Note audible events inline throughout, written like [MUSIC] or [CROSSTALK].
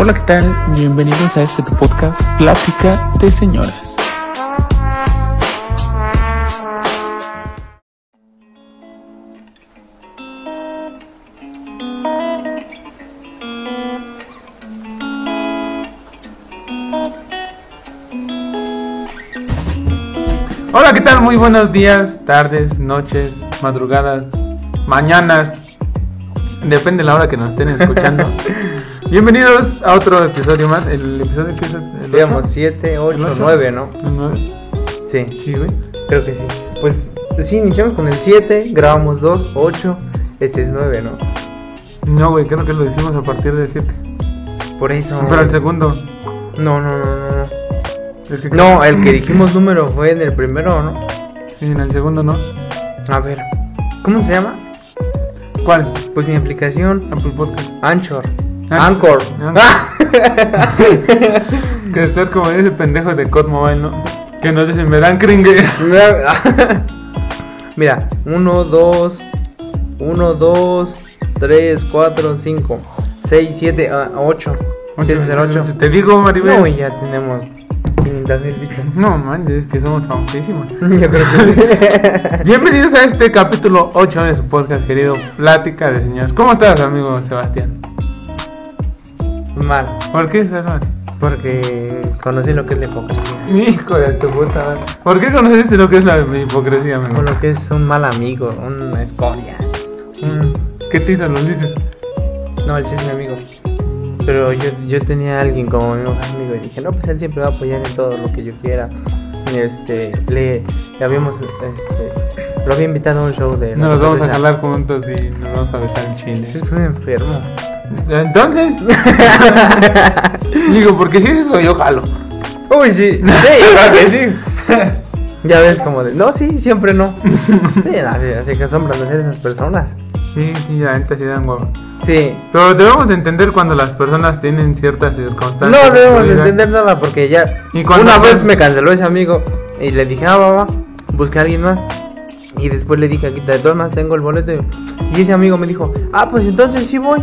Hola, ¿qué tal? Bienvenidos a este podcast, Plática de Señoras. Hola, ¿qué tal? Muy buenos días, tardes, noches, madrugadas, mañanas. Depende de la hora que nos estén escuchando. [LAUGHS] Bienvenidos a otro episodio más. El episodio que es el Digamos ocho? 7, ¿El 8, ocho? 9, ¿no? ¿El nueve? Sí, Sí, güey. creo que sí. Pues sí, iniciamos con el 7, grabamos 2, 8, este es 9, ¿no? No, güey, creo que lo decimos a partir del 7. Por eso. Pero el segundo. No, no, no, no. es que- No, el que dijimos número fue en el primero, ¿no? Sí, en el segundo no. A ver, ¿cómo se llama? ¿Cuál? Pues mi aplicación Apple Podcast. Anchor. Ah, Anchor. [LAUGHS] Que estás como ese pendejo de COD Mobile, ¿no? Que nos dicen, verán, cringe. [LAUGHS] Mira, 1, 2, 1, 2, 3, 4, 5, 6, 7, 8. Sí, ese es el 8. Te digo, Maribel. No, y ya tenemos 500 mil vistas. No, man, es que somos famosísimos. [LAUGHS] Yo creo que Bienvenidos a este capítulo 8 de su podcast querido Plática de Señores. ¿Cómo estás, amigo Sebastián? Mal, ¿Por qué estás mal? porque conocí lo que es la hipocresía. Hijo de tu puta madre. ¿Por qué conociste lo que es la hipocresía, amigo? Con lo que es un mal amigo, una escoria. Un... ¿Qué te hizo dices? No, él sí es mi amigo. Pero yo, yo tenía a alguien como mi mejor amigo y dije, no, pues él siempre va a apoyar en todo lo que yo quiera. Este, le, le habíamos, este, lo había invitado a un show de... Nos los vamos a jalar juntos y nos vamos a besar el chile. Eres un enfermo. Entonces, [LAUGHS] digo, porque si es eso, yo jalo. Uy, sí, [LAUGHS] sí, que sí. Ya ves como de, no, sí, siempre no. Sí, así, así que asombran de ser esas personas. Sí, sí, la neta sí dan huevo. Sí. Pero debemos de entender cuando las personas tienen ciertas circunstancias. No debemos de entender nada porque ya Y una vez me canceló ese amigo y le dije, ah, va, va, busqué a alguien más. Y después le dije, aquí de todas más tengo el boleto. Y ese amigo me dijo, ah, pues entonces sí voy.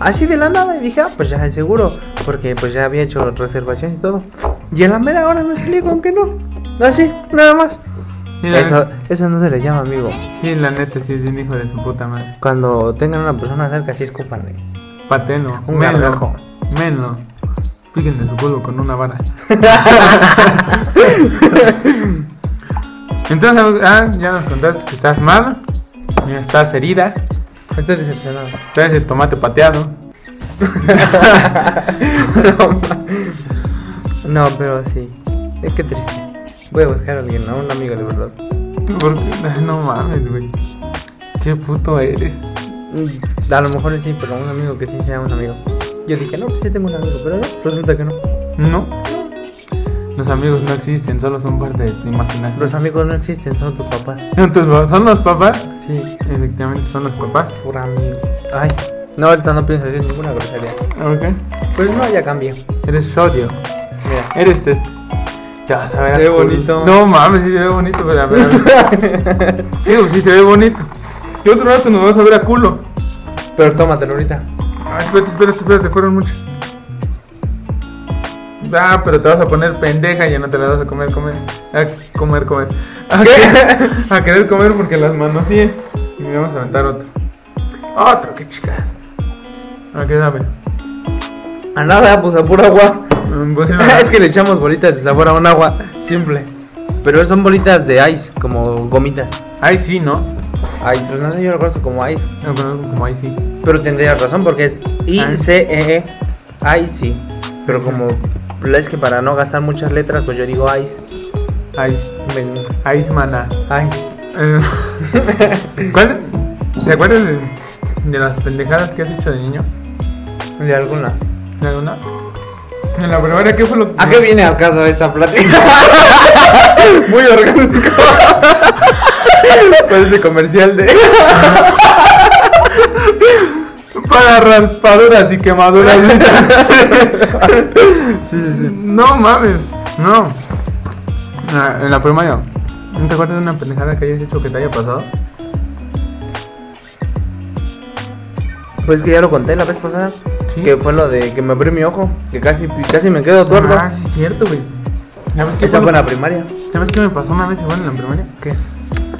Así de la nada. Y dije, ah, pues ya seguro. Porque pues ya había hecho reservación y todo. Y en la mera hora me salí con que no. Así, nada más. Sí, Eso, eso no se le llama amigo. sí, la neta sí es un hijo de su puta madre. Cuando tengan una persona cerca, sí escúpanle. Pateno, Un melo, gargajo. melo. Píquenle su culo con una vara. [LAUGHS] Entonces, ah, ya nos contaste que estás mal, ya estás herida, Estoy decepcionado. traes el tomate pateado. No, pero sí. Es que triste. Voy a buscar a alguien, a un amigo de verdad. ¿Por qué? [LAUGHS] No mames, güey. Qué puto eres. Mm, A lo mejor sí, pero un amigo que sí sea un amigo. Yo dije, no, pues sí tengo un amigo, pero no, resulta que no. No. Los amigos no existen, solo son parte de tu imaginación. Los amigos no existen, son tus papás. [LAUGHS] Entonces, ¿son los papás? Sí, Efectivamente, son los papás. pura amigo. Ay, no, ahorita no pienso decir ninguna grosería. Ok. Pues no, ya cambió. Eres sodio. Mira. Eres test. Te vas a ver Se ve bonito. No mames, sí se ve bonito, pero a ver. a ver. [LAUGHS] Digo, sí se ve bonito. Y otro rato nos vamos a ver a culo. Pero tómatelo ahorita. Ay, espérate, espérate, espérate, fueron muchos. Ah, pero te vas a poner pendeja y ya no te las vas a comer, comer. A comer, comer. A, querer, a querer comer porque las manoseé. Y me vamos a aventar otro. Otro, qué chicas. ¿A qué sabe? A nada, pues a pura agua. Mm, pues, [LAUGHS] es que le echamos bolitas de sabor a un agua simple. Pero son bolitas de ice, como gomitas. Ay, sí, ¿no? Ay, pues no sé, yo lo conozco como ice. No conozco como ahí sí. Pero tendrías razón porque es I-C-E-E. Ice. Pero como es que para no gastar muchas letras, pues yo digo ice. Ay, Ven, ay, mana. Ice. [LAUGHS] ¿Cuál? ¿Te acuerdas de, de las pendejadas que has hecho de niño? De algunas. ¿De alguna? En la primaria, ¿qué fue lo que.? ¿A qué viene al caso esta plática? [LAUGHS] Muy orgánico. [LAUGHS] Parece comercial de. Para raspaduras y quemaduras. [LAUGHS] Sí, sí, sí. no mames. No. Ah, En la primaria. ¿No te acuerdas de una pendejada que hayas hecho que te haya pasado? Pues que ya lo conté la vez pasada. ¿Sí? Que fue lo de que me abrí mi ojo, que casi, casi me quedo tuerto. Ah, sí, es cierto, güey. ¿Sabes qué Esa fue en la primaria. ¿Sabes qué me pasó una vez igual en la primaria? ¿Qué?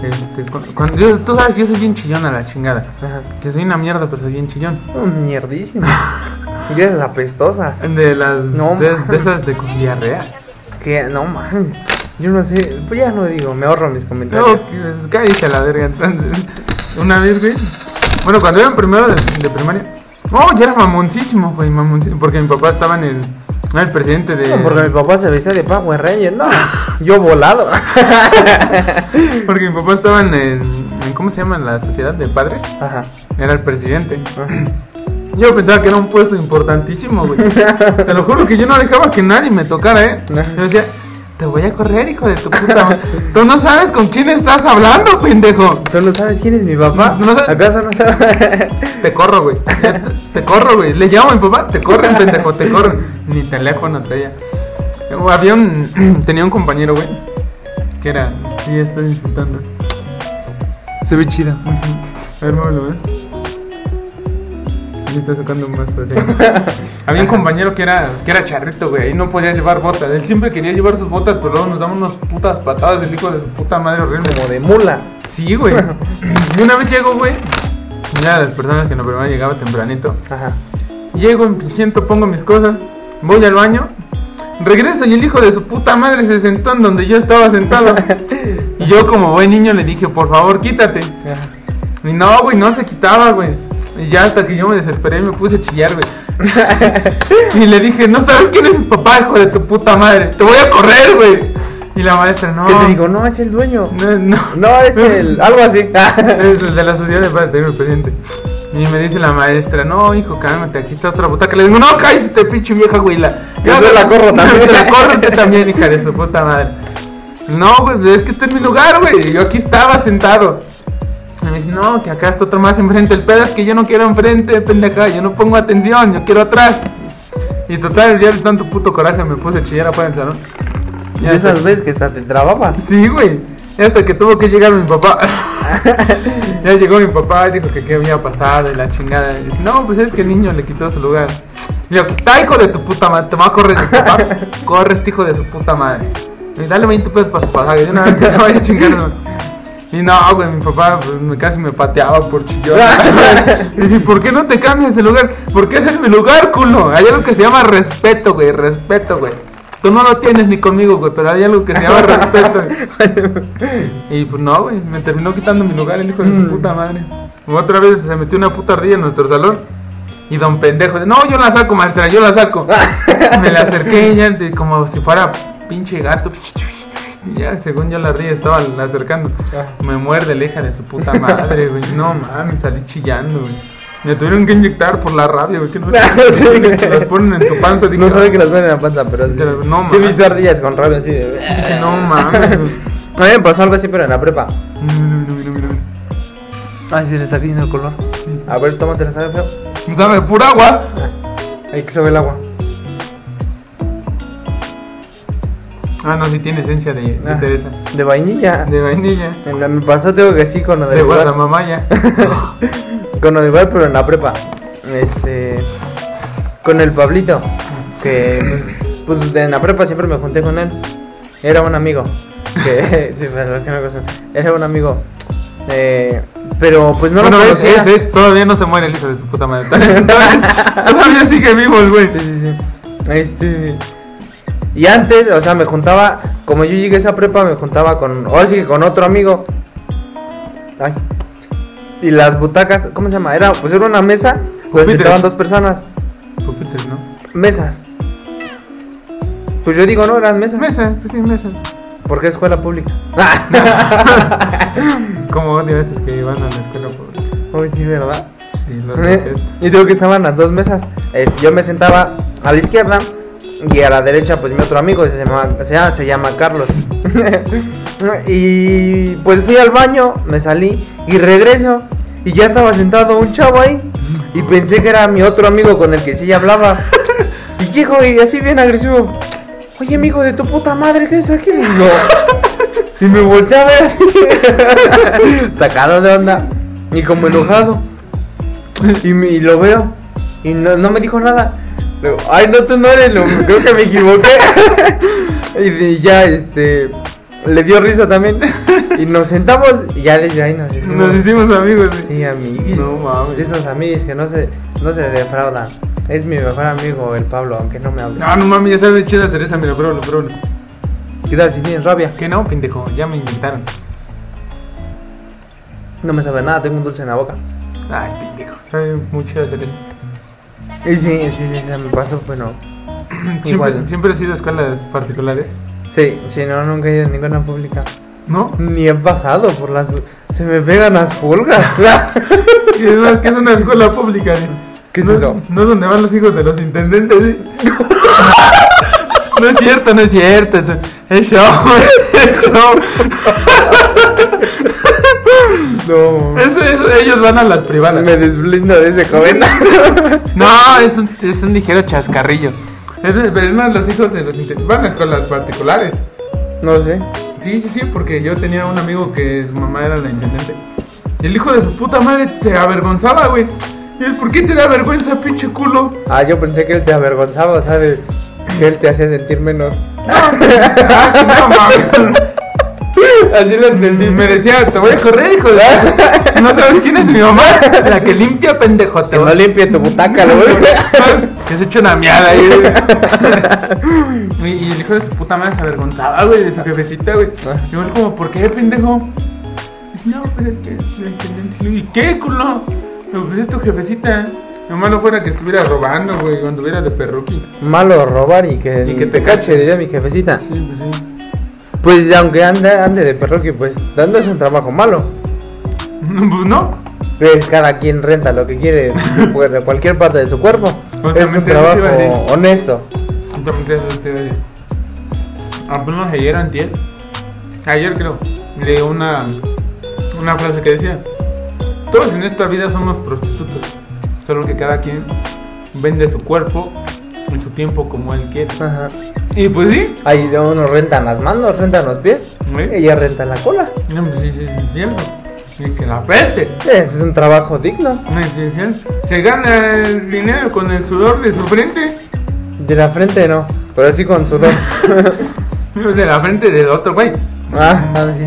Este, cu- cuando yo- tú sabes que yo soy bien chillón a la chingada. Ajá. Que soy una mierda, pero soy bien chillón. Oh, mierdísimo. [LAUGHS] y esas apestosas. De las. No, de, esas de con diarrea. Que no man. Yo no sé, pues ya no digo, me ahorro mis comentarios. No, cállate a la verga. Entonces, una vez, güey. Bueno, cuando era en primero de, de primaria. Oh, ya era mamoncísimo, güey, mamoncísimo. Porque mi papá estaba en el. Era el presidente de. No, porque mi papá se vestía de Power Ranger, no. [LAUGHS] Yo volado. [LAUGHS] Porque mi papá estaba en, el- en ¿Cómo se llama? La sociedad de padres. Ajá. Era el presidente. ajá. [CLEARS THROAT] Yo pensaba que era un puesto importantísimo, güey. [LAUGHS] Te lo juro que yo no dejaba que nadie me tocara, ¿eh? Yo decía, te voy a correr, hijo de tu puta madre. Tú no sabes con quién estás hablando, pendejo. ¿Tú no sabes quién es mi papá? No sabes- ¿Acaso no sabes? Te corro, güey. Te, te corro, güey. Le llamo a mi papá, te corren, pendejo, te corren. Ni teléfono traía. Había un. [CLEARS THROAT] Tenía un compañero, güey. Que era. Sí, estoy disfrutando. Se ve chido. A ver, muévelo, ¿eh? Sí, está sacando más así. [LAUGHS] Había un compañero que era, que era charrito, güey. Y no podía llevar botas. Él siempre quería llevar sus botas, pero luego nos daba unas putas patadas del hijo de su puta madre horrible. Como de mula. Sí, güey. Y una vez llego, güey. Una de las personas que en la primera llegaba tempranito. Ajá. Llego, me siento, pongo mis cosas. Voy al baño. Regreso y el hijo de su puta madre se sentó en donde yo estaba sentado. [LAUGHS] Y yo, como buen niño, le dije, por favor, quítate. Y no, güey, no se quitaba, güey. Y ya hasta que yo me desesperé y me puse a chillar, güey. [LAUGHS] y le dije, no sabes quién es mi papá, hijo de tu puta madre. Te voy a correr, güey. Y la maestra, no. ¿Qué te digo? No, es el dueño. No, no. No, es el. Algo así. [LAUGHS] Es el de la sociedad de el pendiente. Y me dice la maestra, no, hijo, cálmate, aquí está otra butaca. Le digo, no, cállate, pinche vieja, güey. La, Yo te la corro [LAUGHS] también. Te la corro también, hija de su puta madre. No, güey, es que está en mi lugar, güey. Yo aquí estaba sentado. Y me dice, no, que acá está otro más enfrente. El pedo es que yo no quiero enfrente, pendeja. Yo no pongo atención, yo quiero atrás. Y total, ya de tanto puto coraje me puse a chillar afuera del salón. Y esas veces que hasta te trababas. Sí, güey. Hasta que tuvo que llegar mi papá. [LAUGHS] ya llegó mi papá y dijo que qué había pasado y la chingada. Y dice, no, pues es que el niño le quitó su lugar. Y yo, aquí está, hijo de tu puta madre. Te va a correr mi papá. [LAUGHS] Corre este hijo de su puta madre. Y dale 20 pesos para su pasaje. De una vez que se vaya a. Y no, güey, mi papá pues, me- casi me pateaba por chillón. [LAUGHS] y dice, ¿por qué no te cambias de lugar? Porque ese es mi lugar, culo. Hay algo que se llama respeto, güey, respeto, güey. Tú no lo tienes ni conmigo, güey, pero hay algo que se llama [LAUGHS] respeto. y pues no, güey, me terminó quitando mi lugar el hijo de su puta madre. Otra vez se metió una puta ardilla en nuestro salón. Y don pendejo, no, yo la saco, maestra, yo la saco. [LAUGHS] me la acerqué y ya como si fuera pinche gato. Y ya, según yo la ría estaba acercando. Me muerde la hija de su puta madre, güey. No mames, salí chillando, güey. Me tuvieron que inyectar por la rabia, güey. Que no [LAUGHS] Sí, güey. te las ponen en tu panza. dije, No sabe "Ay, que las ven en la panza, pero sí. Te las- no, sí he mames. visto ardillas con rabia así de. no mames, güey. [LAUGHS] A mí me pasó algo así, pero en la prepa. Mira, mira, mira, mira, mira. Ay, sí, le está cayendo el color. A ver, tómate la sabe feo. Sabe pura agua. Ahí que se ve el agua. Ah, no, sí tiene esencia de, de Ah. cereza. De vainilla. De vainilla. En la- me pasó, tengo que sí, con lo De igual. guardamamaya. [LAUGHS] Con igual, pero en la prepa. Este. Con el Pablito. Que, pues, pues, en la prepa siempre me junté con él. Era un amigo. Que, [LAUGHS] sí, pero que no. Era un amigo. Eh, pero, pues no bueno, lo es, conocía. es, es, todavía no se muere el hijo de su puta madre. [LAUGHS] Todavía sigue vivo el güey. Sí, sí, sí. Este. Y antes, o sea, me juntaba. Como yo llegué a esa prepa, me juntaba con. Ahora sí que con otro amigo. Ay. Y las butacas, ¿cómo se llama? Era, pues era una mesa. Pues Pupitres. estaban dos personas. Pupitres, ¿no? Mesas. Pues yo digo, no, eran mesas. Mesa, pues sí, mesa. Porque es escuela pública. [LAUGHS] Como odio esos que van a la escuela pública. Uy, sí, ¿verdad? Sí, lo Eh, detesto. y digo que estaban las dos mesas. Eh, yo me sentaba a la izquierda y a la derecha, pues mi otro amigo se llama, se llama, se llama Carlos. [LAUGHS] y pues fui al baño, me salí y regreso y ya estaba sentado un chavo ahí y pensé que era mi otro amigo con el que sí hablaba. [LAUGHS] Y dijo, y así bien agresivo, oye amigo de tu puta madre, ¿qué es aquí? Y digo, y me volteé a ver así, [LAUGHS] sacado de onda y como enojado. Y, me- y lo veo. Y no, no me dijo nada. Luego, ay, no, tú no eres, lo, creo que me equivoqué. [LAUGHS] y, ya, este, le dio risa también. [LAUGHS] Y nos sentamos y ya desde ahí nos hicimos. Nos hicimos amigos. Sí, amiguis. No mames. De esos amigos que no se, no se defraudan. Es mi mejor amigo, el Pablo, aunque no me hable. No, no mames, ya sabes chida cereza, mira, pruébalo, pruébalo. ¿Qué tal si tienes rabia? Que no, pendejo, ya me invitaron. No me sabe nada, tengo un dulce en la boca. Ay, pendejo, sabe muy chida cereza. Y sí, sí, sí, se me pasó, pero. Siempre, Igual. siempre he sido escuelas particulares, Sí, sí, no, nunca he ido a ninguna pública. ¿no? Ni he pasado por las. Se me pegan las pulgas. [LAUGHS] Y es más, que es una escuela pública. ¿Qué es no, eso? No es donde van los hijos de los intendentes. [LAUGHS] No es cierto, no es cierto. Es, es show, [LAUGHS] es show. no. Es- es- ellos van a las privadas. Me desblindo de ese comentario. No, es un, es un ligero chascarrillo. Es, es más, los hijos de los van a escuelas particulares. No sé. Sí, sí, sí, porque yo tenía un amigo que su mamá era la intendente. El hijo de su puta madre se avergonzaba, güey. ¿Y él por qué te da vergüenza, pinche culo? Ah, yo pensé que él te avergonzaba, o sea, de que él te hacía sentir menos. [LAUGHS] No mames. [LAUGHS] Así lo entendí. Me decía, te voy a correr, hijo de. No sabes quién es mi mamá. [LAUGHS] La que limpia, pendejo. Te no voy limpie tu butaca, lo. [LAUGHS] Que se echa una miada ahí. Y el hijo de su puta madre se avergonzaba, güey, de su jefecita, güey. Ah. Y yo como, ¿por qué, pendejo? Dice, no, pues es que la intendente. Y yo, ¿Y qué, culo? Pues es tu jefecita. Lo malo fuera que estuviera robando, güey, o anduviera de perruqui. Malo robar y que, Y que te cache. diría mi jefecita. Sí, pues sí. Pues aunque ande, ande de perroque, pues dando es un trabajo malo. [LAUGHS] Pues no. Pues cada quien renta lo que quiere pues, de cualquier parte de su cuerpo. Es un trabajo honesto. Justamente eso te decir. Apenas ayer antier, ayer creo, leí una, una frase que decía, todos en esta vida somos prostitutos, solo que cada quien vende su cuerpo y su tiempo como él quiere. Ajá. Y pues sí, Ahí unos rentan las manos, rentan los pies. ¿Sí? Ella renta la cola. no, pues sí, sí, sí, es cierto. Y que la peste. Es un trabajo digno. Se gana el dinero con el sudor de su frente, De la frente no, pero sí con sudor. [LAUGHS] de la frente del otro güey. ah, ah, sí.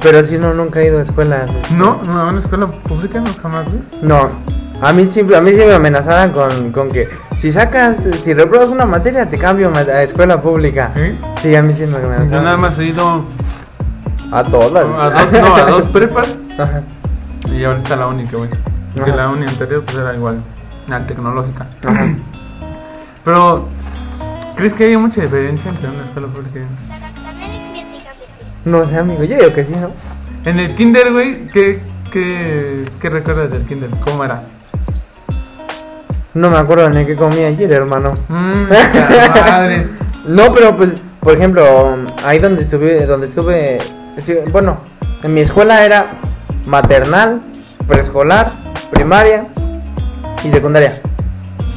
Pero sí, no, nunca he ido a escuelas. No, no, a una escuela pública no jamás, güey. No, a mí siempre, a mí sí me amenazaban con, con que si sacas, si repruebas una materia, te cambio a escuela pública. ¿Sí? Sí, a mí sí me amenazaban. Yo nada más he ido A todas. a dos, no, a dos [LAUGHS] prepas Ajá. y ahorita la única, güey. Ajá. la única anterior pues era igual, la tecnológica. Ajá. Pero, ¿crees que hay mucha diferencia entre una escuela pública y una? No sé, amigo, yo digo que sí, ¿no? En el kinder, güey, ¿qué, qué, ¿qué recuerdas del kinder? ¿Cómo era? No me acuerdo ni qué comí ayer, hermano. [LAUGHS] Madre. No, pero pues, por ejemplo, ahí donde estuve, donde estuve, bueno, en mi escuela era maternal, preescolar, primaria y secundaria.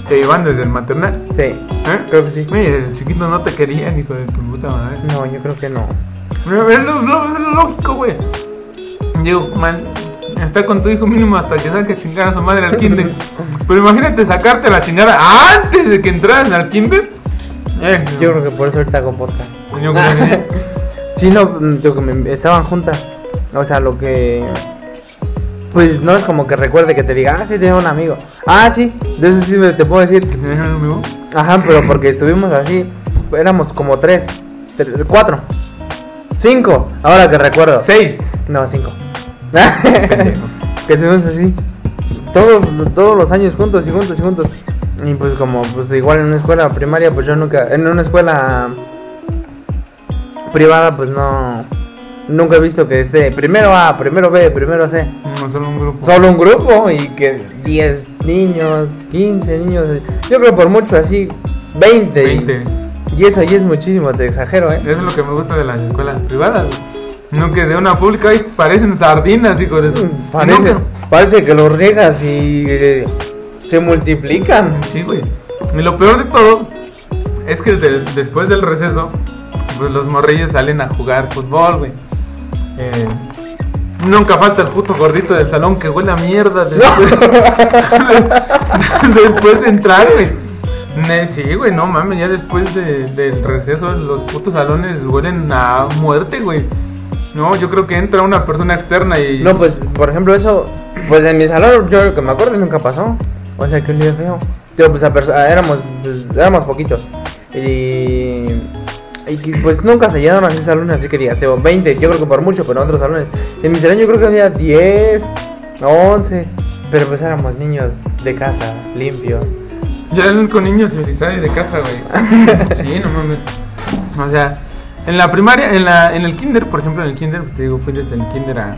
Te iban desde el maternal. Sí, ¿Eh? creo que sí. Oye, desde chiquito no te querían, hijo de tu puta madre. No, yo creo que no. Pero Es lo, lo- es lo lógico, güey. Digo, man, está con tu hijo mínimo hasta que saque chingar a su madre al kinder. Pero imagínate sacarte la chingada antes de que entraras al kinder. Eh, Yo creo que por eso ahorita hago podcast. yo creo que sí. [LAUGHS] Sí, no, mm, yo que me- estaban juntas. O sea, lo que. Pues no es como que recuerde que te diga, ah, sí, tengo un amigo. Ah, sí, de eso sí te puedo decir. ¿Que tenías un amigo? Ajá, pero porque estuvimos así, éramos como tres, tre- cuatro, cinco, ahora que recuerdo. Seis. No, cinco. [LAUGHS] Que estuvimos así, todos, todos los años juntos y juntos y juntos. Y pues como, pues igual en una escuela primaria, pues yo nunca, en una escuela privada, pues no, nunca he visto que esté primero A, primero B, primero C. No, solo un grupo. Solo un grupo y que 10 niños, 15 niños, yo creo por mucho así, 20. y- 20. Y eso ya es muchísimo, te exagero, ¿eh? Eso es lo que me gusta de las escuelas privadas. No que de una pública ay, parecen sardinas, hijo de su. Mm, Parece, No, parece que los riegas y eh, se multiplican. Sí, güey. Y lo peor de todo es que de- después del receso, pues los morrillos salen a jugar fútbol, güey. Eh, Nunca falta el puto gordito del salón que huele a mierda [LAUGHS] después, [LAUGHS] después de entrar, güey. Sí, güey, no mames, ya después de- del receso los putos salones huelen a muerte, güey. No, yo creo que entra una persona externa y... No, pues, por ejemplo, eso, pues en mi salón, yo creo que me acuerdo, nunca pasó. O sea, que un día feo. Tío, pues a éramos, pues, éramos poquitos. Y, y pues nunca se llenaron así salones, así que digas, tío, 20, yo creo que por mucho, pero en otros salones. En mi salón yo creo que había 10, 11. Pero pues éramos niños de casa, limpios. Yo era el único niño civilizado y de casa, güey. [LAUGHS] Sí, no mames. O sea, en la primaria, en la en el kinder, por ejemplo, en el kinder, pues, te digo, fui desde el kinder a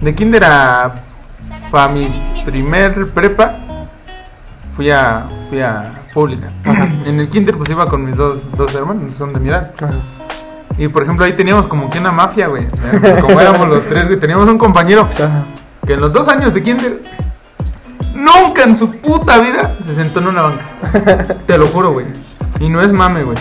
de kinder a para mi primer prepa fui a fui a pública. En el kinder pues iba con mis dos, dos hermanos, son de mi edad. Y por ejemplo, ahí teníamos como que una mafia, güey. Como éramos los tres, güey, teníamos un compañero que en los dos años de kinder nunca en su puta vida se sentó en una banca. [LAUGHS] Te lo juro, güey. Y no es mame, güey.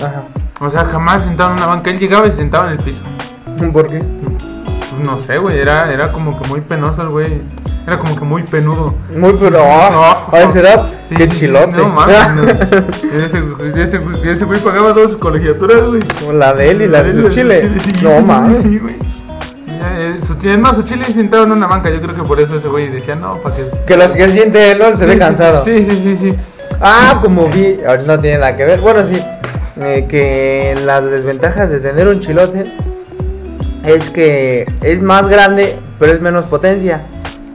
O sea, jamás sentado en una banca. Él llegaba y se sentaba en el piso. [LAUGHS] ¿Por qué? Pues no sé, güey. Era, era como que muy penoso el güey. Era como que muy penudo. Muy, pero ah, a esa edad, Sí, qué sí, chilote. No mames. [LAUGHS] no. Ese, ese, güey- ese güey pagaba dos colegiaturas, güey. Como la de él y la de su chile. sí, No mames. Sí, güey. Es más, su chile sentado en una banca. Yo creo que por eso ese güey decía, no, para que. Que los que siente él ¿no? se ve cansado. Sí, sí, sí, sí. Ah, como vi, no tiene nada que ver. Bueno, sí, eh, que las desventajas de tener un chilote es que es más grande, pero es menos potencia.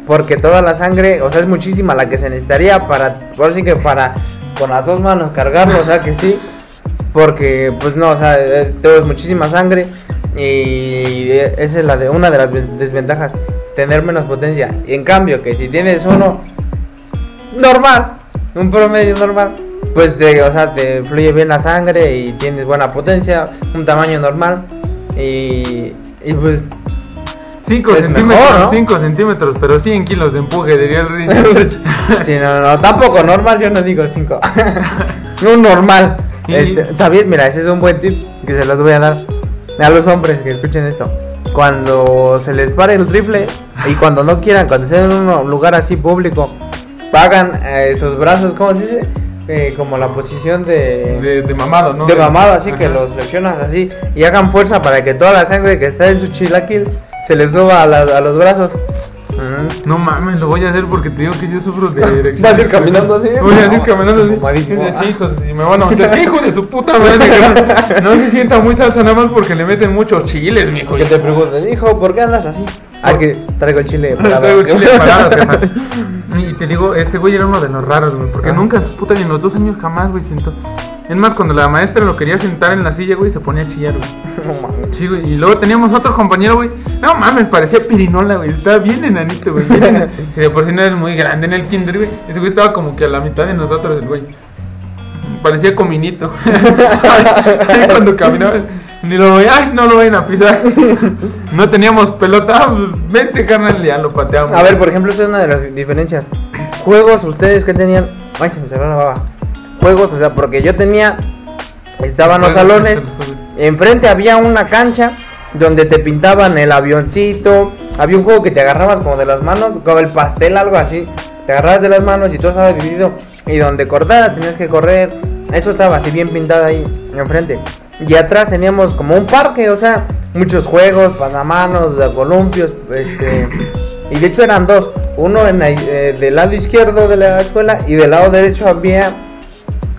Porque toda la sangre, o sea, es muchísima la que se necesitaría para, por sí que para con las dos manos cargarlo, o sea que sí. Porque, pues no, o sea, es, muchísima sangre. Y esa es la de, una de las des- desventajas, tener menos potencia. Y en cambio, que si tienes uno normal, un promedio normal, pues te, o sea, te fluye bien la sangre y tienes buena potencia, un tamaño normal y, y pues 5 Es centímetros, mejor, ¿no? 5 centímetros, pero 100 kilos de empuje, diría el Rich. [LAUGHS] sí, no, no, tampoco normal, yo no digo 5. [LAUGHS] un normal. Y- Este, ¿Sabías? Mira, ese es un buen tip que se los voy a dar a los hombres que escuchen esto. Cuando se les pare el rifle y cuando no quieran, cuando estén en un lugar así público, pagan eh, sus brazos, ¿cómo se dice? Eh, como la posición de... de, de mamado, ¿no? de mamado, así que los flexionas así y hagan fuerza para que toda la sangre que está en su chilaquil se les suba a, la- a los brazos. No mames, lo voy a hacer porque te digo que yo sufro de [LAUGHS] erección. ¿Vas a ir caminando así? Voy a ir caminando así. Mamadísimo. Sí, y me van a meter. ¿Qué hijo de su puta madre? no se sienta muy salsa nada más porque le meten muchos chiles, mijo. Que te pregunten, hijo, ¿por qué andas así? Ah, es que traigo el chile [LAUGHS] parado. Traigo el chile [LAUGHS] parado, jefa. Y te digo, este güey era uno de los raros, güey. Porque Ajá. nunca, puta, ni en los dos años jamás, güey, sentó. Es más, cuando la maestra lo quería sentar en la silla, güey, se ponía a chillar, güey. No mames. Sí, güey. Y luego teníamos otro compañero, güey. No mames, parecía pirinola, güey. Estaba bien enanito, güey. bien. Si [LAUGHS] de por sí no eres muy grande en el kinder, güey. Ese güey estaba como que a la mitad de nosotros, el güey. Parecía cominito. Ahí cuando caminaba, ni lo veía, ay, no lo vayan a pisar. No teníamos pelota, ah, pues vente, carnal, ya lo pateamos. A ver, por ejemplo, esta es una de las diferencias. Juegos, ustedes que tenían. Ay, se me cerró la baba. Juegos, o sea, porque yo tenía. Estaban los salones. Enfrente había una cancha donde te pintaban el avioncito. Había un juego que te agarrabas como de las manos, como el pastel, algo así. Te agarrabas de las manos y todo estaba dividido. Y donde cortara tenías que correr. Eso estaba así bien pintado ahí enfrente. Y atrás teníamos como un parque, o sea, muchos juegos, pasamanos, columpios, este. Y de hecho eran dos. Uno en la- eh, del lado izquierdo de la escuela y del lado derecho había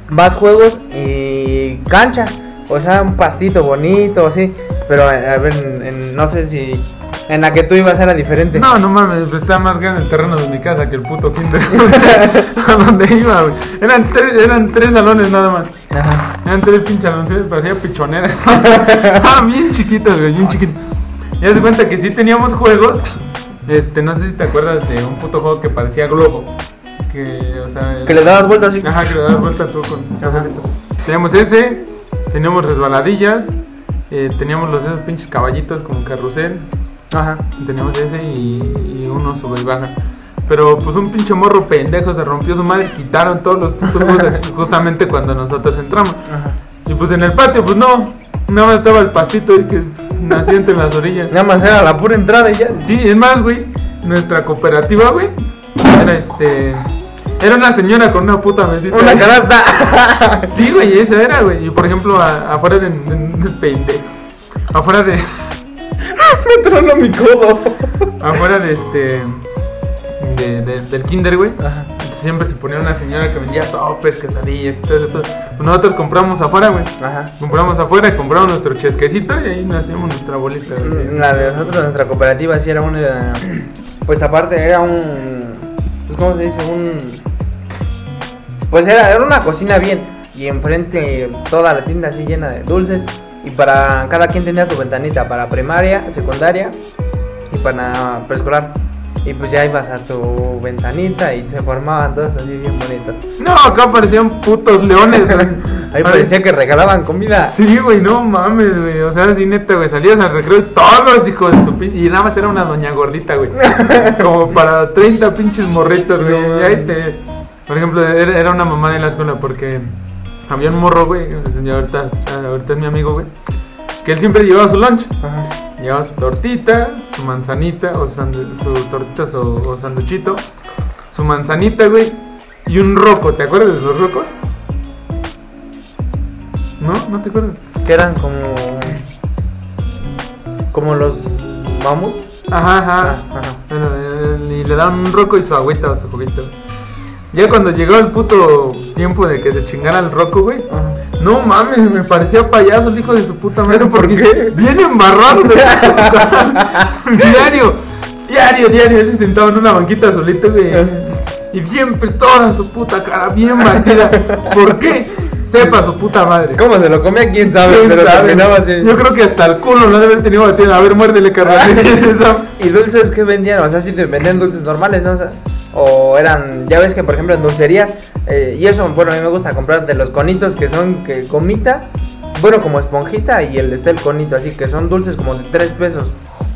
más juegos y cancha. O sea, un pastito bonito, así. Pero eh, a ver, en- en- no sé si en la que tú ibas era diferente. No, no mames, pues está más grande el terreno de mi casa que el puto kinder. [LAUGHS] [LAUGHS] a donde iba, güey. Eran tres, eran tres salones nada más. Ajá. Eran tres pinches salones, parecía pichonera. [LAUGHS] ah, bien chiquitos, güey, bien chiquitos. Ya se cuenta que sí teníamos juegos. Este, no sé si te acuerdas de un puto juego que parecía globo. Que, o sea. Que le dabas vueltas así. Ajá, que le dabas vuelta tú con. Teníamos ese, teníamos resbaladillas, eh, teníamos los esos pinches caballitos como carrusel. Ajá. Teníamos ese y, y uno sube y baja. Pero pues un pinche morro pendejo se rompió su madre y quitaron todos los putos juegos justamente cuando nosotros entramos. Ajá. Y pues en el patio, pues no. Nada más estaba el pastito ahí que nació entre las orillas. Nada más era la pura entrada y ya. Sí, es más, güey. Nuestra cooperativa, güey. Era este. Era una señora con una puta mesita. Una canasta. [LAUGHS] Sí, güey, esa era, güey. Y por ejemplo, a- afuera de. de, de pendejo. Afuera de. [LAUGHS] Me tronó mi codo. Afuera de este. De- de- del kinder, güey. Ajá. Siempre se ponía una señora que vendía sopes, quesadillas y todo eso. Pues nosotros compramos afuera, güey. Ajá. Compramos afuera, compramos nuestro chesquecito y ahí nos hacíamos nuestra bolita, güey. La de nosotros, nuestra cooperativa, sí era un. eh, Pues aparte, era un. Pues, ¿Cómo se dice? Un. Pues era, era una cocina bien. Y enfrente toda la tienda así llena de dulces. Y para cada quien tenía su ventanita. Para primaria, secundaria y para preescolar. Y pues ya ibas a tu ventanita y se formaban todos así bien bonitos. No, acá parecían putos leones, güey. [LAUGHS] Ahí parecía que regalaban comida. Sí, güey, no mames, güey. O sea, así neta, güey. Salías al recreo y todos, hijos de su pin... Y nada más era una doña gordita, güey. [LAUGHS] Como para 30 pinches morritos, güey. No y ahí te. Por ejemplo, era una mamá de la escuela porque había un morro, güey. Ahorita, ahorita es mi amigo, güey. Que él siempre llevaba su lunch. Ajá. Llevaba su tortita, su manzanita, o su tortita su- o sanduchito, su manzanita, güey, y un roco. ¿Te acuerdas de los rocos? ¿No? ¿No te acuerdas? Que eran como. Como los mamut. Ajá, ajá. Ah, ajá. Bueno, él- y le daban un roco y su agüita o su juguito. Ya cuando llegó el puto tiempo de que se chingara el roco, güey. No mames, me parecía payaso el hijo de su puta madre. ¿Pero por porque qué? Bien embarrado de [LAUGHS] Diario, diario, diario. Él se sentaba en una banquita solito, güey. Y siempre toda su puta cara bien batida. ¿Por qué? Sepa su puta madre. ¿Cómo se lo comía? ¿Quién sabe? ¿Quién pero sabe? terminaba así. Yo creo que hasta el culo lo debe haber tenido batido. A ver, muérdele, carnal. [LAUGHS] ¿Y dulces que vendían? O sea, si te vendían dulces normales, ¿no? O, sea, o eran, ya ves que por ejemplo en dulcerías, eh, y eso, bueno, a mí me gusta comprar de los conitos que son que gomita, bueno, como esponjita, y el está el conito, así que son dulces como de 3 pesos.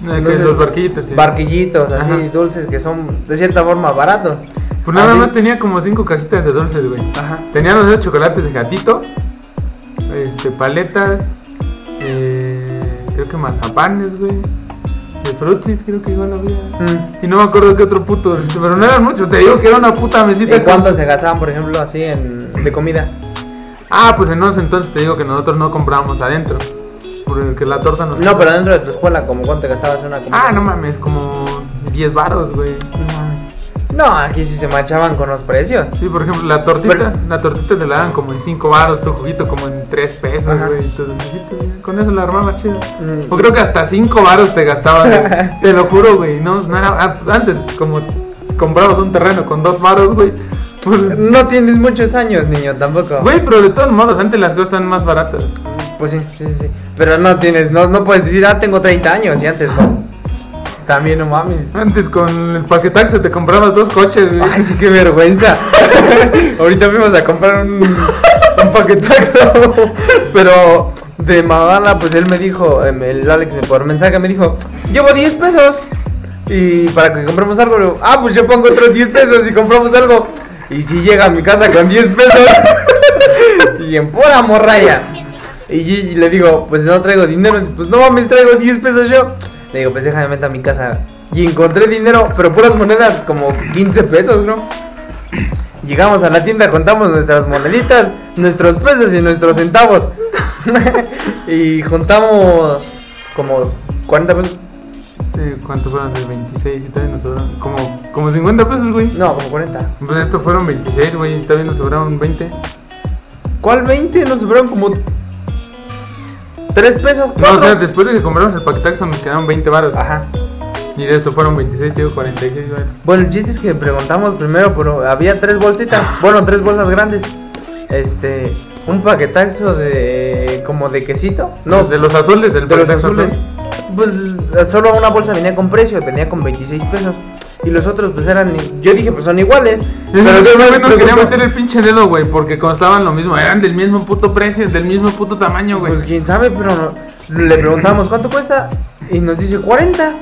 que los barquillitos. Barquillitos, así, Ajá. dulces que son de cierta forma baratos. Pues nada Así. más tenía como cinco cajitas de dulces, güey. Ajá. Tenía los de chocolates de gatito, este, paletas, eh, creo que mazapanes, güey. De frutis, creo que igual había. Mm. Y no me acuerdo qué otro puto, pero no eran muchos. Te digo que era una puta mesita. ¿Y con- cuánto se gastaban, por ejemplo, así en, de comida? Ah, pues en ese entonces te digo que nosotros no comprábamos adentro. Porque la torta nos. No, pero dentro de tu escuela, como cuánto gastabas en una comida? Ah, no mames, como 10 varos, güey. No, aquí sí se manchaban con los precios. Sí, por ejemplo, la tortita, Pero- la tortita te la dan como en 5 varos, tu juguito como en 3 pesos, güey. Con eso la armabas chido. Mm. O creo que hasta 5 varos te gastabas, güey. [LAUGHS] te lo juro, güey. No, no era, ah, antes, como comprabas un terreno con 2 varos, güey. pues, No tienes muchos años, niño, tampoco. Güey, pero de todos modos, antes las cosas están más baratas. Pues sí, sí, sí, sí. Pero no tienes, no, no puedes decir, ah, tengo 30 años y antes no. También no mames. Antes con el paquetaxo te comprabas dos coches, güey. Ay, sí, qué vergüenza. [LAUGHS] Ahorita fuimos a comprar un, un paquetazo. Pero de mamada, pues él me dijo, em, el Alex por mensaje me dijo, llevo 10 pesos. Y para que compremos algo, digo, ah, pues yo pongo otros 10 pesos y compramos algo. Y si llega a mi casa con 10 pesos. [LAUGHS] y en pura morralla. Y, y le digo, pues no traigo dinero. Pues no mames, traigo 10 pesos yo. Le digo, pues déjame meter a mi casa. Y encontré dinero, pero puras monedas, como 15 pesos, ¿no? Llegamos a la tienda, contamos nuestras moneditas, nuestros pesos y nuestros centavos. [LAUGHS] y juntamos como 40 pesos. ¿Cuántos fueron? De 26 y también nos sobraron. Como, como 50 pesos, güey. No, como 40. Pues estos fueron 26, güey. y También nos sobraron 20. ¿Cuál 20? Nos sobraron como 3 pesos. No, o sea, después de que compramos el paquetaxo nos quedaron 20 baros. Ajá. Y de estos fueron 26, te digo 46, güey. Bueno, el chiste es que preguntamos primero, pero había tres bolsitas, bueno, tres bolsas grandes. Este, un paquetazo de como de quesito. No, de los azules, del de los paquetaxo azules. azul. Pues solo una bolsa venía con precio, venía con 26 pesos. Y los otros pues eran, yo dije pues son iguales. Pero yo no quería meter el pinche dedo, güey, porque costaban lo mismo. Eran del mismo puto precio, del mismo puto tamaño, güey. Pues quién sabe, pero no- le preguntamos cuánto cuesta y nos dice 40.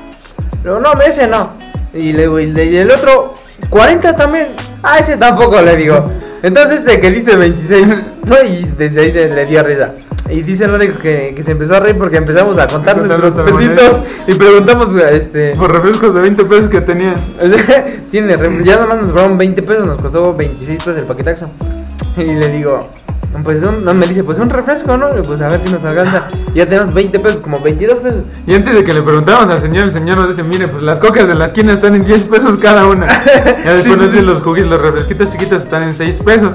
Pero no, ese no. Y le digo, y el otro 40 también. Ah, ese tampoco le digo. Entonces este que dice 26. ¿no? [LAUGHS] Y desde ahí se le dio risa. Y dice Lore que, que se empezó a reír porque empezamos a contar nuestros pesitos y preguntamos, este... Por refrescos de 20 pesos que tenían. [LAUGHS] Tiene, ya nomás nos cobraron 20 pesos, nos costó 26 pesos el paquetaxo. Y le digo, pues un, no, me dice, pues un refresco, ¿no? Pues a ver si nos alcanza. Ya tenemos 20 pesos, como 22 pesos. Y antes de que le preguntáramos al señor, el señor nos dice, mire, pues las cocas de la esquina están en 10 pesos cada una. [LAUGHS] Ya después Sí, sí, nos dice, sí. los juguetes, los refresquitos chiquitos están en 6 pesos.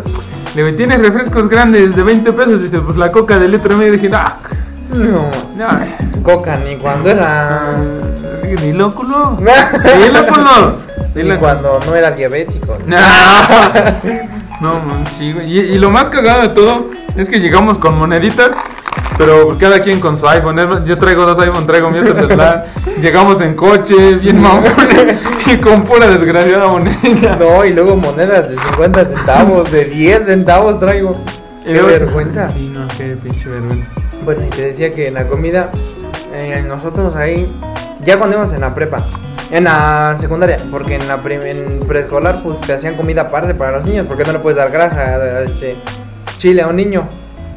Le digo, ¿tienes refrescos grandes de 20 pesos? Dice, pues la coca de litro y medio. dije, ah, No, no, coca, ni cuando era... dilo culo. Dilo culo. Ni [LAUGHS] cuando no era diabético. [LAUGHS] No, no, man, sí, güey. Y, y lo más cagado de todo es que llegamos con moneditas, pero cada quien con su iPhone. Yo traigo dos iPhone, traigo mi otro celular. [LAUGHS] llegamos en coche, bien mamones, [LAUGHS] y con pura desgraciada monedita. No, y luego monedas de 50 centavos, de 10 centavos traigo. Qué luego- vergüenza. Sí, no, qué pinche vergüenza. Bueno, y te decía que en la comida, eh, nosotros ahí, ya cuando íbamos en la prepa, en la secundaria, porque en la preescolar, pues te hacían comida aparte para los niños, porque no le puedes dar grasa a, este chile a un niño.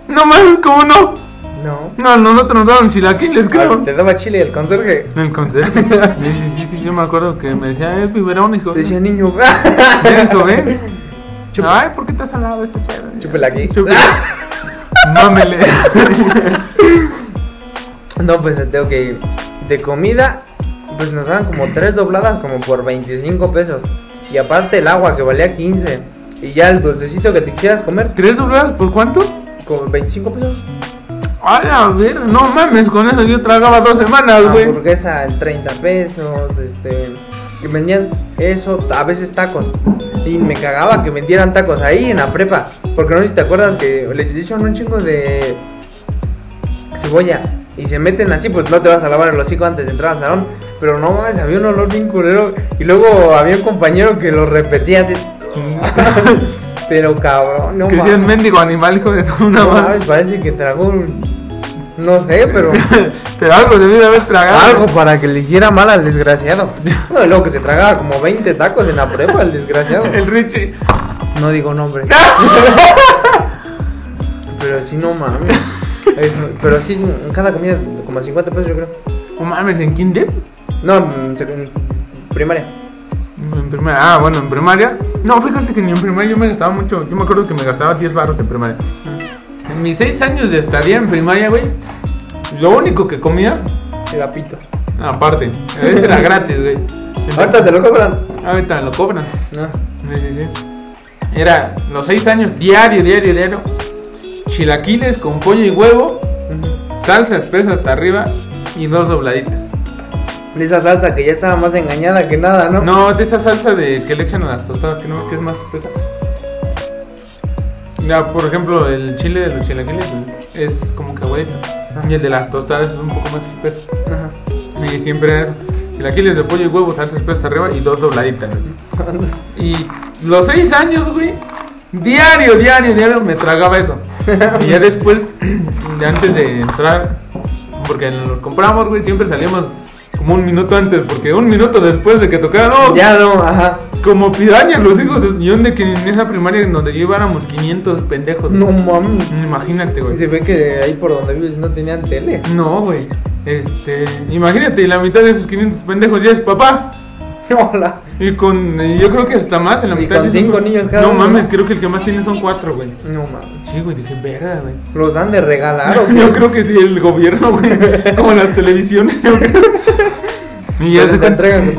No mames, ¿cómo no? No. No, nosotros nos daban chilaquiles, creo. Te daba chile el conserje. El concepto. [LAUGHS] Sí, sí, sí, yo me acuerdo que me decía, es biberón, hijo. Te decía niño, [LAUGHS] Ven, hijo, ven. Chupa. Ay, ¿por qué estás al lado de este pedo? chúpela aquí. Chúpela. Mámele. [LAUGHS] No, pues tengo que de comida, pues nos daban como tres dobladas como por 25 pesos. Y aparte el agua que valía 15. Y ya el dulcecito que te quisieras comer, ¿Tres dobladas por cuánto? como 25 pesos. A ver, no mames, con eso yo tragaba dos semanas, güey. Hamburguesa en 30 pesos, este. Que vendían eso, a veces tacos. Y me cagaba que vendieran tacos ahí en la prepa. Porque no sé si te acuerdas que les echan un chingo de cebolla. Y se meten así, pues no te vas a lavar el hocico antes de entrar al salón. Pero no mames, había un olor bien culero. Y luego había un compañero que lo repetía así. [LAUGHS] Pero cabrón, no que si es mendigo animal, hijo de toda una No mames, parece que tragó un. No sé, pero. [LAUGHS] Pero algo debí de haber tragado. Algo para que le hiciera mal al desgraciado. [LAUGHS] No, luego que se tragaba como 20 tacos en la prepa, el desgraciado. [LAUGHS] El Richie. No digo nombre. Pero sí, no mames. Es- pero sí, en cada comida es como 50 pesos, yo creo. No mames, ¿en kinder? No, en primaria. En primaria. Ah, bueno, en primaria. No, fíjate que ni en primaria yo me gastaba mucho. Yo me acuerdo que me gastaba 10 baros en primaria. En mis 6 años de estadía en primaria, güey. Lo único que comía, Era pito. aparte, ese era gratis, güey. Ahorita te lo cobran. Ahorita lo cobran. No. Sí, sí, sí. Era los 6 años, diario, diario, diario. Chilaquiles con pollo y huevo, salsa espesa hasta arriba y dos dobladitas. De esa salsa que ya estaba más engañada que nada, ¿no? No, de esa salsa de que le echan a las tostadas, que no es que es más espesa. Ya, por ejemplo, el chile de los chilaquiles es como que aguadito. Y el de las tostadas es un poco más espeso. Ajá. Y siempre era eso. Chilaquiles de pollo y huevo, salsa espesa hasta arriba y dos dobladitas. [LAUGHS] Y los seis años, güey, diario, diario, diario me tragaba eso. Y ya después, de [CLEARS THROAT] antes de entrar, porque los compramos, güey, siempre salíamos como un minuto antes, porque un minuto después de que tocara, no, Ya no, ajá. como pirañas los hijos de... Yo de que en esa primaria en donde yo iba éramos 500 pendejos. No mames. Imagínate, güey. se ve que ahí por donde vives no tenían tele. No, güey. Este, imagínate, y la mitad de esos 500 pendejos ya es papá. [LAUGHS] Hola. Y con, yo creo que hasta más en la Y mitad. con de cinco niños cada No uno, mames, creo que el que más tiene son cuatro, güey. No mames. Sí, güey, dije, verga, güey. Los han de regalar o [LAUGHS] Yo creo que sí, el gobierno, güey. [LAUGHS] Como las televisiones, yo creo. [LAUGHS] Y ya se te entregan,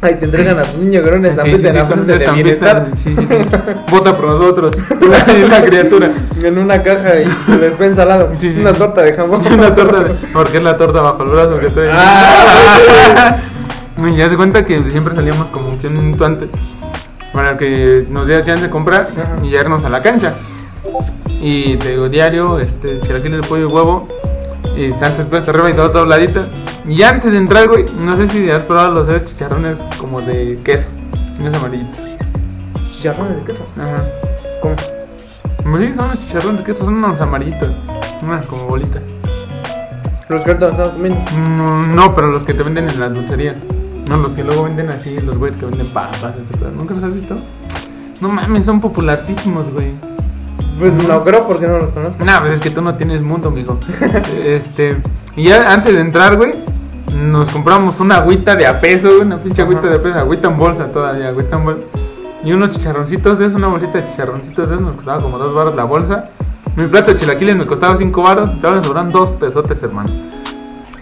Ay, te entregan a tu niño con una Sí, sí, sí, en la de. Sí, sí, sí. Vota por nosotros. La, criatura. En una caja y despensa al lado. Sí, sí, una torta de jamón. Una torta, de- porque es la torta bajo el brazo que trae. Ah, Y ya se cuenta que siempre salíamos como que un minuto antes para que nos diera chance de comprar Ajá. y irnos a la cancha. Y te digo, diario, este, chilaquiles de pollo y huevo, y salsa espesa arriba y todo dobladita. Y antes de entrar, güey, no sé si has probado los esos chicharrones como de queso, no es amarillito. Chicharrones de queso. Ajá. ¿Cómo? Como si son los chicharrones de queso, son unos amarillitos, unas como bolitas. Los que estamos comiendo. No, no, pero los que te venden en la dulcería. No, los que luego venden así, los güeyes que venden papas, etc. ¿Nunca los has visto? No mames, son popularísimos, güey. Pues no creo porque no los conozco. Nah, pues es que tú no tienes mundo, mijo. [LAUGHS] este. Y ya antes de entrar, güey, nos compramos una agüita de a peso, güey, una pinche agüita de a peso, agüita en bolsa todavía, agüita en bolsa. Y unos chicharroncitos de eso, una bolsita de chicharroncitos de eso, nos costaba como dos baros la bolsa. Mi plato de chilaquiles me costaba cinco baros, te van a sobrar dos pesotes, hermano.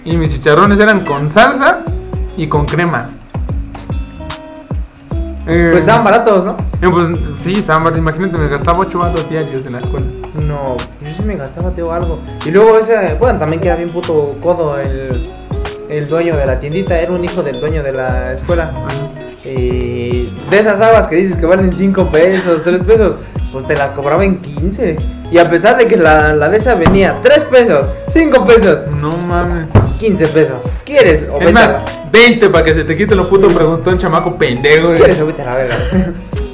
Y mis chicharrones eran con salsa y con crema. Eh, Pues estaban baratos, ¿no? eh, pues sí, estaban baratos. Imagínate, me gastaba ocho baros diarios en la escuela. No, yo sí me gastaba, tío, algo. Y luego ese, bueno, también que era bien puto codo el, el dueño de la tiendita, era un hijo del dueño de la escuela. Y de esas habas que dices que valen 5 pesos, 3 pesos, pues te las cobraba en 15. Y a pesar de que la, la de esa venía 3 pesos, 5 pesos, No mames. 15 pesos. ¿Quieres? O Es vete a más, la, 20 para que se te quite lo puto, preguntó un chamaco pendejo. güey. ¿Quieres o vete a la verga?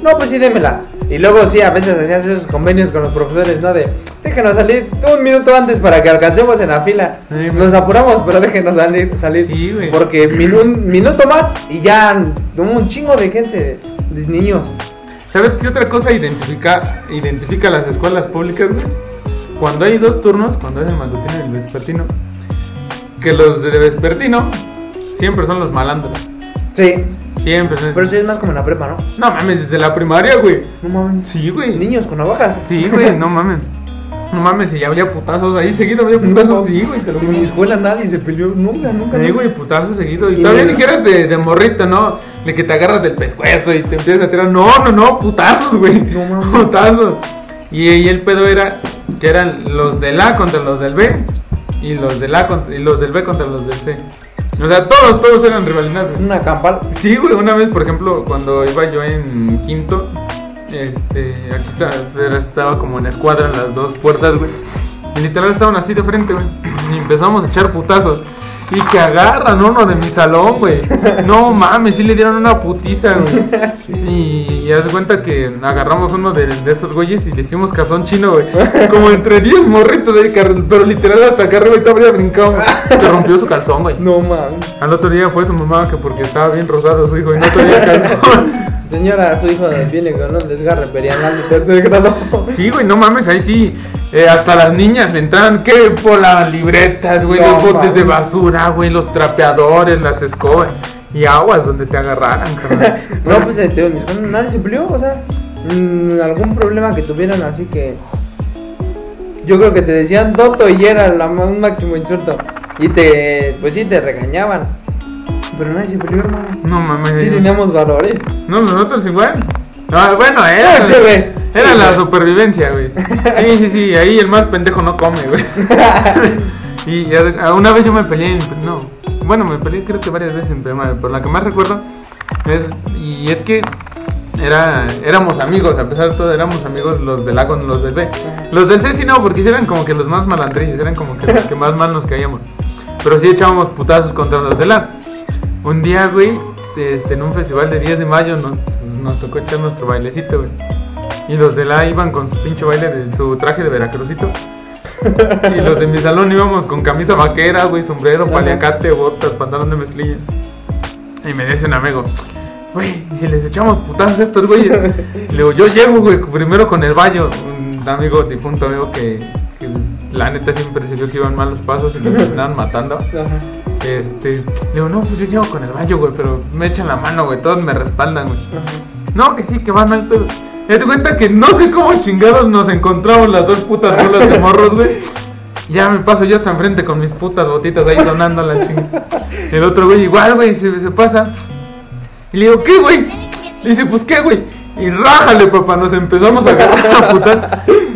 no, pues sí, démela. Y luego sí, a veces hacías esos convenios con los profesores, ¿no? De, déjenos salir un minuto antes para que alcancemos en la fila. Sí, Nos apuramos, pero déjenos salir. salir Sí, güey. Porque un minuto más y ya un chingo de gente, de niños. ¿Sabes qué otra cosa identifica, identifica las escuelas públicas, güey? Cuando hay dos turnos, cuando es el matutino y el vespertino, que los de vespertino siempre son los malandros. Sí, Siempre son. pero eso es más como en la prepa, ¿no? No mames, desde la primaria, güey. No mames. Sí, güey. Niños con navajas. Sí, güey, no [LAUGHS] mames. No mames, y ya había putazos ahí seguido, había putazos, sí, güey, te lo En mi escuela nadie se peleó nunca, nunca. Sí, nunca. güey, putazo seguido. Y Y todavía de- dijeras de, de morrita, ¿no? De que te agarras del pescuezo y te empiezas a tirar. No, no, no, putazos, güey. No mames. [LAUGHS] Putazos. Y, y el pedo era que eran los del A contra los del B. Y los del A contra, y los del B contra los del C. O sea, todos, todos eran rivalidades. Una campal. Sí, güey, una vez, por ejemplo, cuando iba yo en quinto, este, aquí estaba, pero estaba como en escuadra en las dos puertas, güey. Y literal estaban así de frente, güey. Y empezamos a echar putazos. Y que agarran uno de mi salón, güey. No mames, sí le dieron una putiza, güey. Y ya se cuenta que agarramos uno de, de esos güeyes y le hicimos cazón chino, güey. Como entre 10 morritos pero literal hasta acá arriba y todavía brincado. Se rompió su calzón, güey. No mames. Al otro día fue su mamá que porque estaba bien rosado su hijo y no tenía calzón. Señora, su hijo viene con un desgarre perianal de tercer grado. [LAUGHS] Sí, güey, no mames, ahí sí. eh, hasta las niñas le entraban, que por las libretas, güey, No los botes de basura, güey, los trapeadores, las escobas y aguas donde te agarraran. [LAUGHS] No, pues este, en mi escuela nadie se peleó, o sea, mm, algún problema que tuvieran así que. Yo creo que te decían Doto y era la, un máximo insulto. Y te, pues sí, te regañaban. Pero nadie se peleó, hermano. No mames. Sí, teníamos valores. No, nosotros igual. Ah, bueno, era, [LAUGHS] Sí, güey. era Sí, la güey. supervivencia, güey. Sí, sí, sí, ahí el más pendejo no come, güey. [LAUGHS] Y una vez yo me peleé, no, bueno, me peleé creo que varias veces en primaria, pero la que más recuerdo es, y es que era, éramos amigos, a pesar de todo éramos amigos los del A con los del B. Los del C sí no, porque eran como que los más malandrillos, eran como que los que más mal nos caíamos. Pero sí echábamos putazos contra los del A. Un día, güey, este, en un festival de 10 de mayo nos, nos tocó echar nuestro bailecito, güey. Y los del A iban con su pinche baile de su traje de veracruzito. Y los de mi salón íbamos con camisa vaquera, güey, sombrero, paliacate, botas, pantalón de mezclilla. Y me dice un amigo, güey, ¿y si les echamos putazos a estos güeyes? Le digo, yo llego, güey, primero con el baño. Un amigo, difunto amigo que, que la neta siempre se vio que iban mal los pasos y lo terminaban [LAUGHS] matando. Ajá. Este, le digo, no, pues yo llego con el baño, güey, pero me echan la mano, güey, todos me respaldan, güey. No, que sí, que van mal pedo. Me doy cuenta que no sé cómo chingados nos encontramos las dos putas bolas de morros, güey. Ya me paso yo hasta enfrente con mis putas botitas ahí sonando la chingada. El otro güey igual, güey, se, se pasa. Y le digo, ¿qué, güey? Le dice, pues, ¿qué, güey? Y rájale, papá, nos empezamos a agarrar a putas.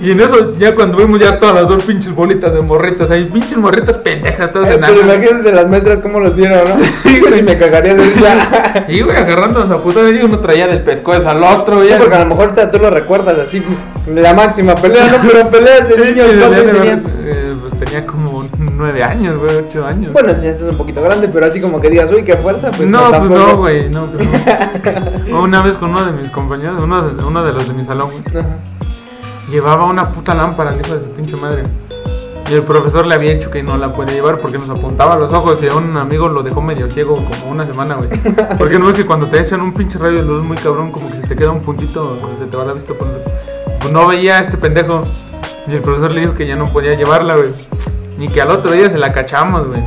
Y en eso, ya cuando vimos ya todas las dos pinches bolitas de morritas ahí, pinches morritas pendejas, todas Eh, pero imagínate las maestras cómo los vieron, ¿no? [LAUGHS] Sí, güey, me cagaría de risa. Y güey, agarrándonos a putas, y uno traía del pescuezo al otro, güey. Sí, porque a lo mejor te- tú lo recuerdas así, la máxima pelea, ¿no? [LAUGHS] Pero peleas de niños, sí, ¿cuántos pues tenía como nueve años, güey, ocho años. Bueno, si este es un poquito grande, pero así como que digas, uy, qué fuerza, pues no, pues no, güey, no, pues no. [LAUGHS] O Una vez con uno de mis compañeros, uno de, uno de los de mi salón, güey, llevaba una puta lámpara, el hijo de su pinche madre. Y el profesor le había dicho que no la puede llevar porque nos apuntaba a los ojos y a un amigo lo dejó medio ciego como una semana, güey. [LAUGHS] Porque no es que cuando te echan un pinche rayo de luz muy cabrón, como que se te queda un puntito, se te va la vista pues no veía a este pendejo. Y el profesor le dijo que ya no podía llevarla, güey. Ni que al otro día se la cachamos, güey.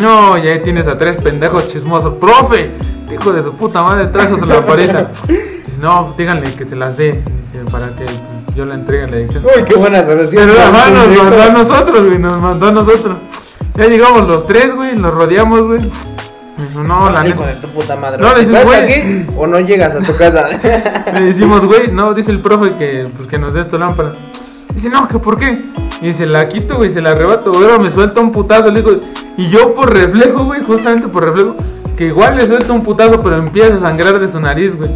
No, ya ahí tienes a tres pendejos chismosos. ¡Profe! Hijo de su puta madre, trajo su lamparita. Dice, no, díganle que se las dé. Dice, para que yo la entregue en la dirección. Uy, qué buena solución. Pero ajá, nos mandó a nosotros, güey, nos mandó a nosotros. Ya llegamos los tres, güey, los rodeamos, güey. Me dijo, no, la neta. de tu puta madre. No, ¿te le güey. aquí o no llegas a tu casa? [LAUGHS] Le decimos, güey, no, dice el profe que, pues, que nos des tu lámpara. Dice, no, que por qué. Y se la quito, güey, se la arrebato, güey, ahora me suelta un putazo, le digo. Y yo por reflejo, güey, justamente por reflejo, que igual le suelta un putazo, pero empieza a sangrar de su nariz, güey.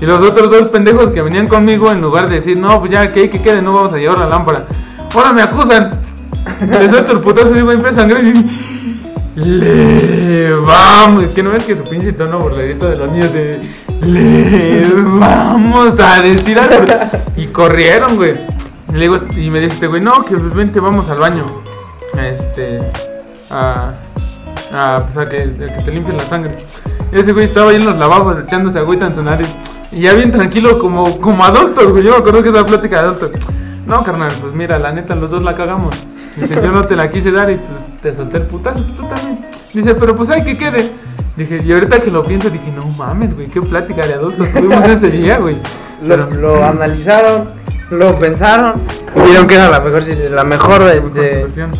Y los otros dos pendejos que venían conmigo, en lugar de decir, no, pues ya, que hay que quede, no vamos a llevar la lámpara. Ahora me acusan. [LAUGHS] Le suelto el putazo y güey, empieza a sangrar y le vamos. Que no ves que su pinche tono burladito de los niños de le vamos a decir algo. Y corrieron, güey. Y, le digo, y me dice este güey, no, que pues vente, vamos al baño. Este. A. A, pues a que, a que te limpien la sangre. Ese güey estaba ahí en los lavabos echándose agüita en su nariz. Y ya bien tranquilo, como, como adultos, güey. Yo me acuerdo que es la plática de adultos. No, carnal, pues mira, la neta, los dos la cagamos. Dice, yo no te la quise dar y pues, te solté el putazo, tú también. Dice, pero pues hay que quede. Dije, y ahorita que lo pienso, dije, no mames, güey, qué plática de adultos tuvimos ese día, güey. Lo analizaron, lo pensaron, y vieron que era la mejor, la mejor, Mejor este... solución.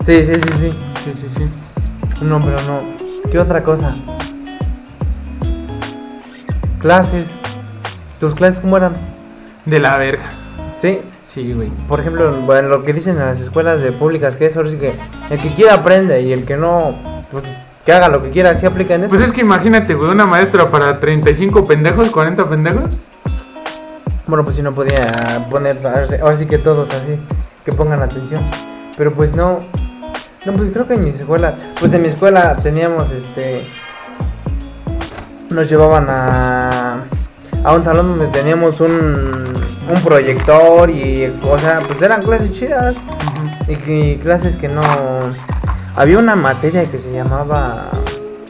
Sí, sí, sí, sí. Sí, sí, sí. No, pero no. ¿Qué otra cosa? Clases. ¿Tus clases cómo eran? De la verga. Sí. Sí, güey. Por ejemplo, bueno, lo que dicen en las escuelas de públicas, que es ahora sí que el que quiera aprende y el que no, pues que haga lo que quiera, así aplica en eso. Pues es que imagínate, güey, una maestra para 35 pendejos, 40 pendejos. Bueno, pues si no podía poner, ahora sí- que todos así, que pongan atención. Pero pues no, no, pues creo que en mis escuelas, pues en mi escuela teníamos este, nos llevaban a, a un salón donde teníamos un, un proyector y, o sea, pues eran clases chidas y, clases que no, había una materia que se llamaba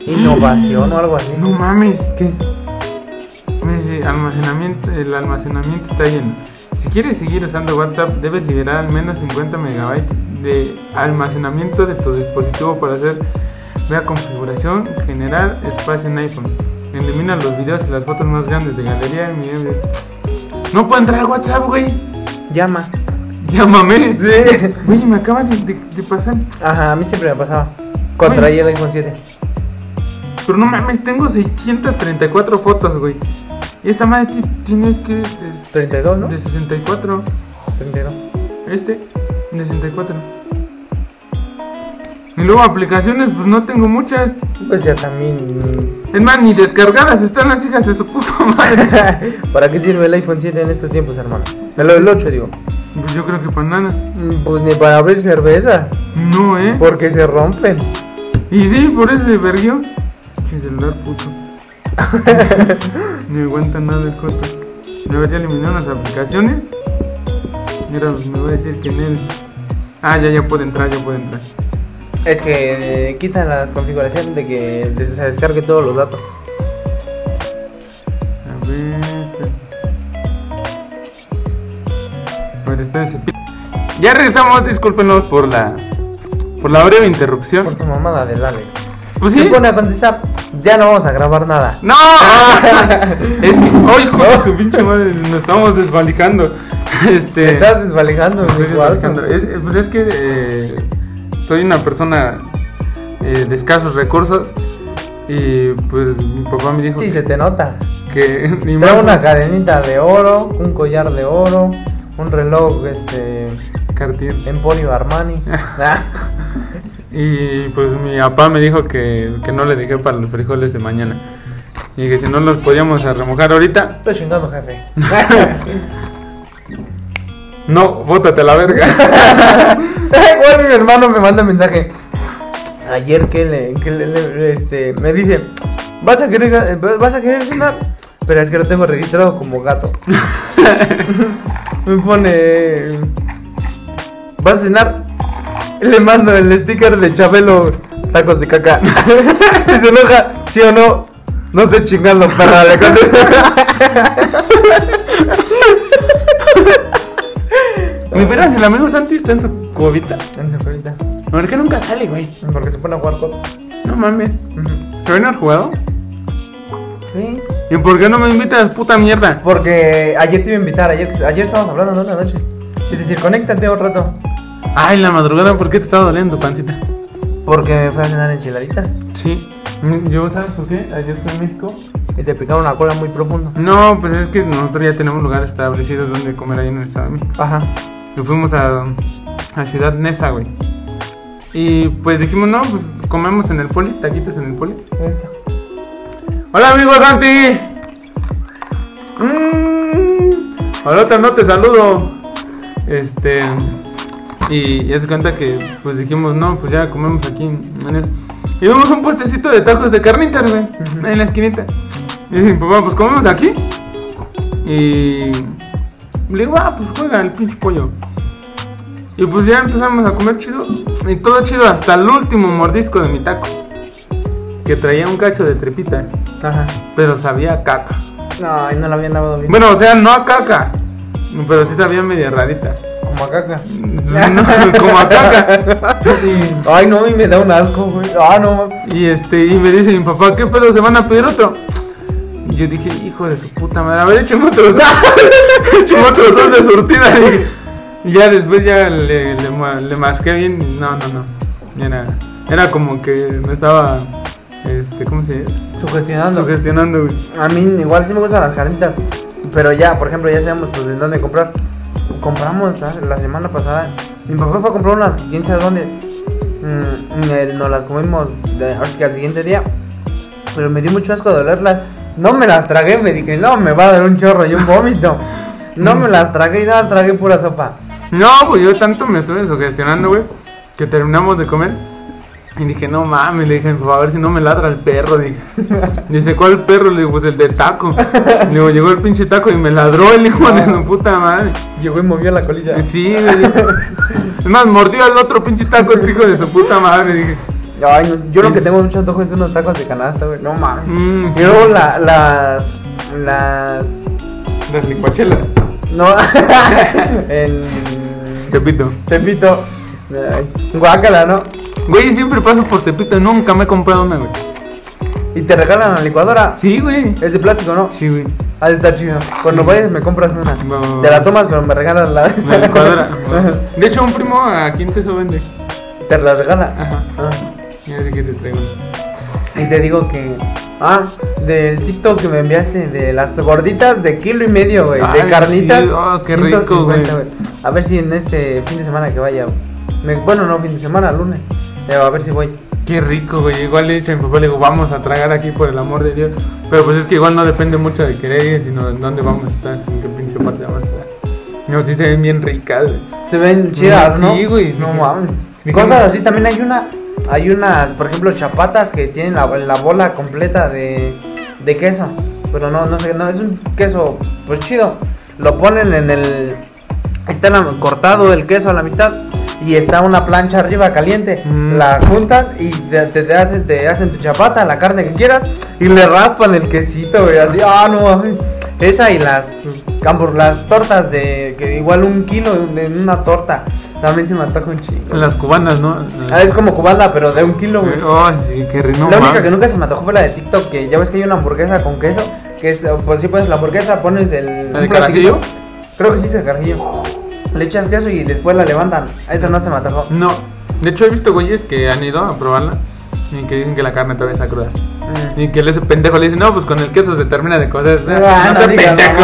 innovación o algo así. No mames. ¿Qué? Almacenamiento, el almacenamiento está lleno. Si quieres seguir usando WhatsApp, debes liberar al menos 50 megabytes de almacenamiento de tu dispositivo para hacer vea configuración, generar espacio en iPhone. Elimina los videos y las fotos más grandes de galería. mi- No puedo entrar a WhatsApp, güey. Llama. Llámame. [LAUGHS] Sí. Oye, me acaba de, de- de pasar. Ajá, a mí siempre me pasaba. Cuando traía el iPhone 7. Pero no mames, tengo 634 fotos, güey. Y esta madre ti- tienes que. De, 32, ¿no? de 64. 32. Este, de 64. Y luego aplicaciones, pues no tengo muchas. Pues ya también. Es más, ni descargadas están las hijas de su puta madre. [LAUGHS] ¿Para qué sirve el iPhone 7 en estos tiempos, hermano? El, el 8, digo. Pues yo creo que para nada. Mm, Pues ni para abrir cerveza. No, eh. Porque se rompen. Y sí, por eso se verguió. Qué celular puto. [LAUGHS] Ni aguanta nada el coto. Me habría eliminado las aplicaciones. Mira, me va a decir que en él. Ah, ya, ya puede entrar, ya puede entrar. Es que eh, quitan las configuraciones de que se descargue todos los datos. A ver. A ver, espérense. Ya regresamos, discúlpenos por la. Por la breve interrupción. Por su mamada del Alex. Pues sí. pone a contestar. Ya no vamos a grabar nada. ¡No! [LAUGHS] es que hoy, de su pinche madre, nos estamos desvalijando. [LAUGHS] Este. Te estás desvalijando, Estoy igual. desvalijando. Es- pues es que eh, soy una persona eh, de escasos recursos. Y pues mi papá me dijo Sí, que, se te nota. que [LAUGHS] ni Trae una cadenita de oro, un collar de oro, un reloj, este. Cartier. Emporio Armani. Y pues mi papá me dijo que, que no le dejé para los frijoles de mañana. Y que si no los podíamos remojar ahorita, Estoy chingando, jefe. [LAUGHS] no, bótate a la verga. [LAUGHS] Igual mi hermano me manda mensaje. Ayer que le, que le- le- este, me dice, ¿vas a querer, eh, vas a querer cenar? Pero es que lo tengo registrado como gato. [LAUGHS] me pone, ¿vas a cenar? Le mando el sticker de Chabelo, tacos de caca. [LAUGHS] y se enoja, ¿sí o no? No sé chingando, perra, le [LAUGHS] de veras, el amigo Santi está en su cubita. En su ahorita. ¿Por qué nunca sale, güey? Porque se pone a jugar coto. No mames. ¿Se ven al jugado? Sí. ¿Y por qué no me invitas, puta mierda? Porque ayer te iba a invitar, ayer, ayer estábamos hablando ¿no? la noche. Si te decir, conéctate un rato. Ay, en la madrugada, ¿por qué te estaba doliendo tu pancita? Porque me fui a cenar enchiladitas. Sí. Yo, ¿sabes por qué? Ayer fui a México. Y te picaron la cola muy profundo. No, pues es que nosotros ya tenemos lugares establecidos donde comer ahí en el Estado de México. Ajá. Y fuimos a, a Ciudad Neza, güey. Y pues dijimos, no, pues comemos en el poli, taquitos en el poli. Hola, amigo Santi. Mm, ahorita no te saludo. Este. Y ya se cuenta que, pues dijimos, no, pues ya comemos aquí en el. Y vimos un puestecito de tacos de carnitas, güey, en la esquinita. Y dicen, pues vamos, pues comemos aquí. Y. Le digo, ah, pues juega el pinche pollo. Y pues ya empezamos a comer chido. Y todo chido hasta el último mordisco de mi taco. Que traía un cacho de tripita. Ajá. Pero sabía a caca. Ay, no la habían lavado bien. Bueno, o sea, no a caca. Pero sí sabía media rarita. Como a caca. No, [LAUGHS] como a caca. [LAUGHS] Ay, no, y me da un asco, güey. Ah, no. Y este, y me dice mi papá, ¿qué pedo? ¿Se van a pedir otro? Y yo dije, hijo de su puta madre, a ver, échame otros dos. [LAUGHS] échame otros dos de surtida. dije. Y ya después ya le, le, ma- le masqué bien. No, no, no. Era, era como que me estaba, este, ¿cómo se dice? Sugestionando. Sugestionando, güey. A mí igual sí me gustan las carnitas. Pero ya, por ejemplo, ya sabemos pues de dónde comprar. Compramos la semana pasada. Mi papá fue a comprar unas, quién sabe dónde. Mm, nos las comimos de, que al siguiente día. Pero me dio mucho asco de olerlas. No me las tragué, me dije, no, me va a dar un chorro y un vómito. No me las tragué y nada, tragué pura sopa. No, pues yo tanto me estuve sugestionando, güey, que terminamos de comer. Y dije, no mames, le dije, a mi papá, a ver si no me ladra el perro, dije. [LAUGHS] Dice, ¿cuál perro? Le digo, pues el del taco. Le digo, llegó el pinche taco y me ladró el hijo de su puta madre. Llegó y movió la colilla. Sí, güey. Es más, mordió al otro pinche taco el hijo de su puta madre, dije. Ay, no, yo lo que tengo mucho antojo es unos tacos de canasta, güey. No mames. Y luego la, las. Las. las licuachelas. No. [LAUGHS] en. Tepito. Tepito. Guácala, ¿no? Güey, siempre paso por Tepito, nunca me he comprado una, güey. Y te regalan la licuadora. Sí, güey. Es de plástico, ¿no? Sí, güey. Ha de estar chido. Cuando vayas me compras una. No. Te la tomas, pero me regalas la. La licuadora. [LAUGHS] De hecho, un primo aquí en Teso vende. te la regala. Ajá. Ah. Ya sé que te traigo. Y te digo que. Ah, del TikTok que me enviaste, de las gorditas de kilo y medio, güey. De carnitas. sí, oh, qué rico, 150, güey. A ver si en este fin de semana que vaya. me- bueno, no, fin de semana, lunes. A ver si voy. Qué rico, güey. Igual le he dicho a mi papá, le digo, vamos a tragar aquí por el amor de Dios. Pero pues es que igual no depende mucho de querer ir, sino en dónde vamos a estar, en qué pinche parte vamos a estar. No, sí se ven bien ricas, güey. Se ven chidas, ¿no? Sí, güey. No mames. Cosas así también hay una. Hay unas, por ejemplo, chapatas que tienen la, la bola completa de, de queso. Pero no, no sé, no, es un queso, pues chido. Lo ponen en el. Está cortado el queso a la mitad y está una plancha arriba caliente. Mm. La juntan y te, te- te hacen, te hacen tu chapata, la carne que quieras y le raspan el quesito, güey. Así, ah, no mames. Esa y las, las tortas de que igual un kilo en una torta. También se me antoja un chingo. Las cubanas, ¿no? Ah, es como cubana, pero de un kilo, güey. Ay, sí, qué rico. la única que nunca se me antojó fue la de TikTok, que ya ves que hay una hamburguesa con queso, que es, pues sí pones la hamburguesa, pones el... ¿La de plastiquito. carajillo? Creo que sí es el carajillo. Le echas queso y después la levantan. Eso no se me antojó. No. De hecho, he visto güeyes que han ido a probarla y que dicen que la carne todavía está cruda. Mm. Y que ese pendejo le dice, no, pues con el queso se termina de cocer. Ah, no, [LAUGHS] digas pendejo.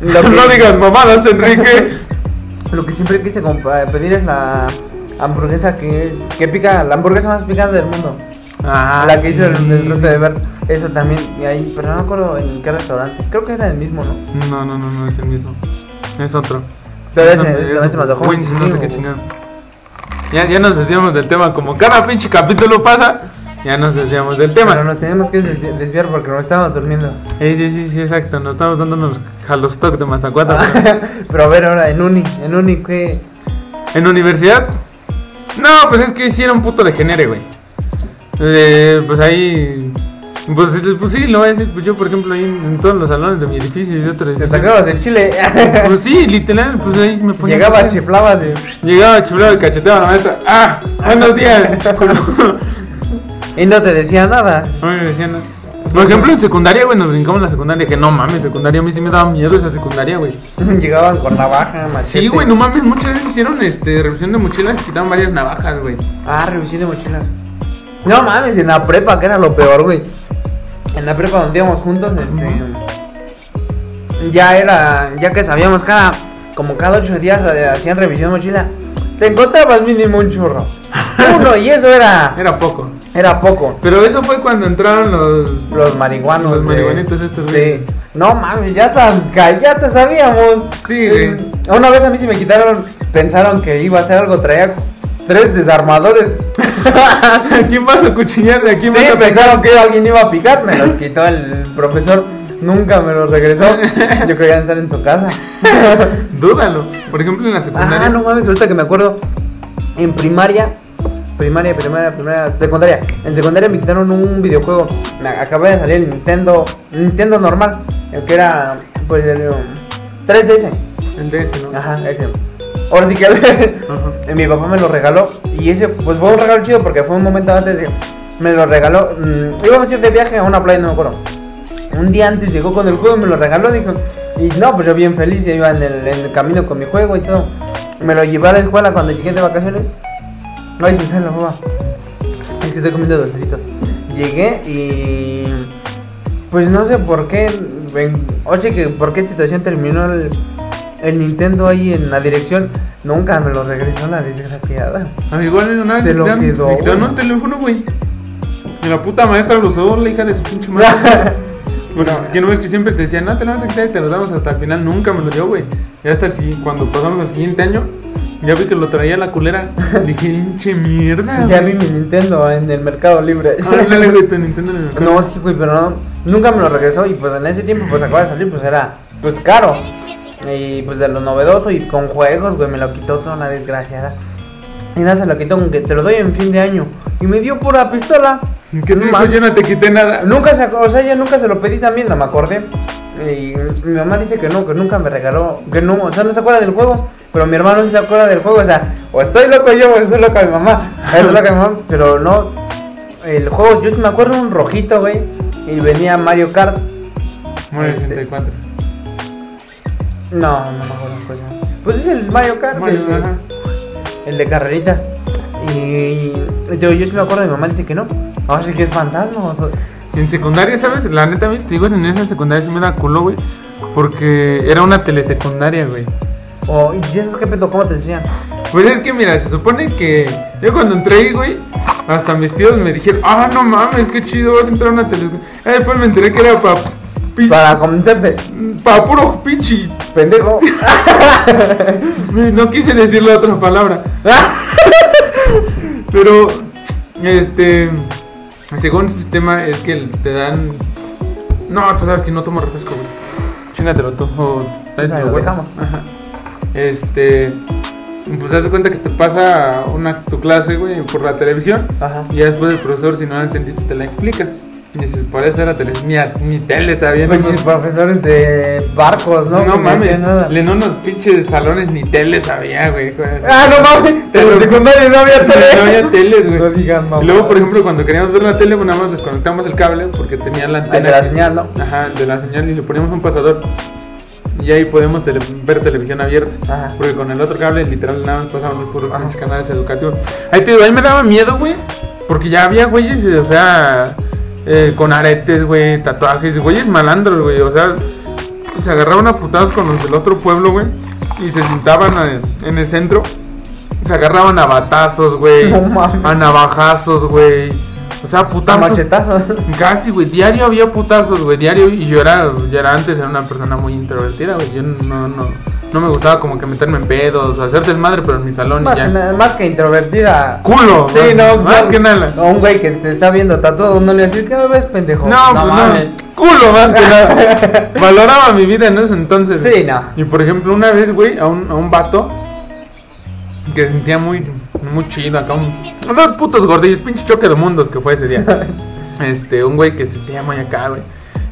Lo [LAUGHS] que- No digas mamadas, Enrique. Lo que siempre quise compa- pedir es la hamburguesa que es... Que pica, la hamburguesa más picante del mundo. Ah, la que hizo el, el Rote de Ver. Esa también, y ahí, pero no me acuerdo en qué restaurante. Creo que era el mismo, ¿no? No, no, no, no es el mismo. Es otro. Se me antojó no sé qué güey. chingado. Ya, ya nos desviamos del tema. Como cada pinche capítulo pasa, ya nos desviamos del tema. Pero nos tenemos que desvi- desviar porque nos estábamos durmiendo. Eh, sí, sí, sí, exacto. Nos estamos dando unos jalostoc de Mazacuata. [LAUGHS] Pero a ver, ahora en Uni, en Uni, ¿qué? ¿En universidad? No, pues es que un puto degenere, güey. Eh, pues ahí Pues, pues sí, lo voy a decir. Pues yo, por ejemplo, ahí en, en todos los salones de mi edificio y de otro Te sacabas el chile. [LAUGHS] Pues sí, literal, pues ahí me ponía. Llegaba, chiflaba de. Llegaba chiflado y cacheteaba a la maestra. ¡Ah! ¡Buenos días! [LAUGHS] Y no te decía nada. No me decían nada. Por ejemplo, en secundaria, güey, nos brincamos en la secundaria. Que no mames, secundaria, a mí sí me daba miedo esa secundaria, güey. [LAUGHS] Llegaban con navaja, machete. Sí, güey, no mames, muchas veces hicieron este, revisión de mochilas y quitaban varias navajas, güey. Ah, revisión de mochilas. No mames, en la prepa, que era lo peor, güey. En la prepa donde íbamos juntos, este. Ya era. Ya que sabíamos cada. Como cada ocho días hacían revisión de mochila. Te encontrabas mínimo un churro. [LAUGHS] Uno, y eso era. Era poco. Era poco. Pero eso fue cuando entraron los. Los marihuanos. Los de- marihuanitos estos, güey. Sí. No mames, ya hasta, ya hasta sabíamos. Sí, güey. Una vez a mí sí me quitaron. Pensaron que iba a hacer algo. Traía tres desarmadores. [LAUGHS] ¿A quién vas a cuchillar? ¿De quién Sí, vas a pensaron que alguien iba a picar. Me los quitó el profesor. Nunca me los regresó. [LAUGHS] Yo creía estar en su casa. [LAUGHS] Dúdalo. Por ejemplo, en la secundaria. Ah, no mames, ahorita que me acuerdo. En primaria. Primaria, primaria, primaria, secundaria. En secundaria me quitaron un videojuego. Me acabé de salir el Nintendo. Nintendo normal. El que era. Pues el. um, 3DS. El DS, ¿no? Ajá, ese. Ahora sí que [LAUGHS] mi papá me lo regaló. Y ese, pues fue un regalo chido porque fue un momento antes de. Me lo regaló. mm, íbamos a ir de viaje a una playa, no me acuerdo. Un día antes llegó con el juego y me lo regaló. Dijo. Y no, pues yo bien feliz. Iba en el, en el camino con mi juego y todo. Me lo llevé a la escuela cuando llegué de vacaciones. Ay, se me sale la baba. Es que estoy comiendo dulcecito. Llegué y. Pues no sé por qué. ven- Oye, que por qué situación terminó el, el Nintendo ahí en la dirección. Nunca me lo regresó la desgraciada. A mí igual una vez Se lo quedó, me quitaron güey. un teléfono, güey. Y la puta maestra lo usó, la hija de su pinche madre. [LAUGHS] Porque No. que no ves que siempre te decían, no te lo vamos a quitar y te lo damos hasta el final. Nunca me lo dio, güey. Y hasta el cuando pasamos al siguiente año, ya vi que lo traía la culera. [LAUGHS] Dije, hinche mierda. ya güey". vi mi Nintendo en el Mercado Libre. Ándale, güey, tu Nintendo en el mercado. No, sí, güey, pero no, nunca me lo regresó y pues en ese tiempo pues acaba de salir, pues era pues caro. Y pues de lo novedoso y con juegos, güey, me lo quitó toda la desgraciada. Y nada, se lo quitó con que te lo doy en fin de año. Y me dio pura pistola. ¿Qué te dijo? Yo no te quité nada. Nunca se, o sea, ya nunca se lo pedí también, no me acordé. Y mi mamá dice que no, que nunca me regaló, que no, o sea, no se acuerda del juego, pero mi hermano sí se acuerda del juego, o sea, o estoy loco yo o estoy loca mi mamá, [LAUGHS] estoy loca mi mamá, pero no, el juego, yo sí me acuerdo un rojito, güey, y venía Mario Kart, Mario Este. 64. No, no me acuerdo, pues, pues es el Mario Kart, Mario, el, de- ajá. el de carreritas, y, y yo, yo sí me acuerdo, mi mamá dice que no, ahora sí que es fantasma, o sea, En secundaria, ¿sabes? La neta, te digo, en esa secundaria sí me da culo, güey. Porque era una telesecundaria, güey. o, y eso qué pedo, ¿cómo te enseñan? Pues es que, mira, se supone que yo cuando entré ahí, güey, hasta mis tíos me dijeron, ah, no mames, qué chido, vas a entrar a una telesecundaria. Ah, después me enteré que era para Para convencerte, pa puro pichi. pendejo. No [LAUGHS] quise decir la otra palabra. [LAUGHS] Pero, este, según el sistema es que te dan... No, tú sabes que no tomo refresco, güey. Chingatelo tú. O. Ajá. Este, pues te das cuenta que te pasa una, tu clase, güey, por la televisión. Ajá. Y ya después el profesor, si no la entendiste, te la explica. Dices, por eso era tele... Ni, a- ni tele sabían. Pinches profesores de barcos, ¿no? No, no mames, nada. en unos pinches salones ni tele sabía, güey. Ah, no mames. En Pero- el secundario no había [LAUGHS] tele. No había teles, güey. No digan, mamá. Y luego, por ejemplo, cuando queríamos ver la tele, pues nada más desconectamos el cable porque tenía la antena. El de la señal, ¿no? Ajá, el de la señal y le poníamos un pasador. Y ahí podemos tele- ver televisión abierta. Ajá. Porque con el otro cable, literal, nada más pasábamos por los canales educativos. Ahí te digo, ahí me daba miedo, güey. Porque ya había güeyes, o sea, eh, con aretes, güey, tatuajes, güeyes malandros, güey. O sea, se agarraban a putados con los del otro pueblo, güey. Y se sentaban a- en el centro. Se agarraban a batazos, güey. No a navajazos, güey. O sea, putazos. machetazos. Casi, güey. Diario había putazos, güey. Diario. Y yo era, yo era antes, era una persona muy introvertida, güey. Yo no, no, no me gustaba como que meterme en pedos, hacer desmadre, pero en mi salón y Más, ya. na- más que introvertida. Culo. Sí, no, Más no. que nada. A un güey que te está viendo tatuado, no le decir, ¿qué me ves, pendejo? No, pues mames. no. Culo más que nada. [LAUGHS] Valoraba mi vida en ese entonces. Sí, no. Y por ejemplo, una vez, güey, a un, a un vato que sentía muy, muy chido acá. Un, dos putos gordillos, pinche choque de mundos que fue ese día. [LAUGHS] Este, un güey que se te llama acá, güey.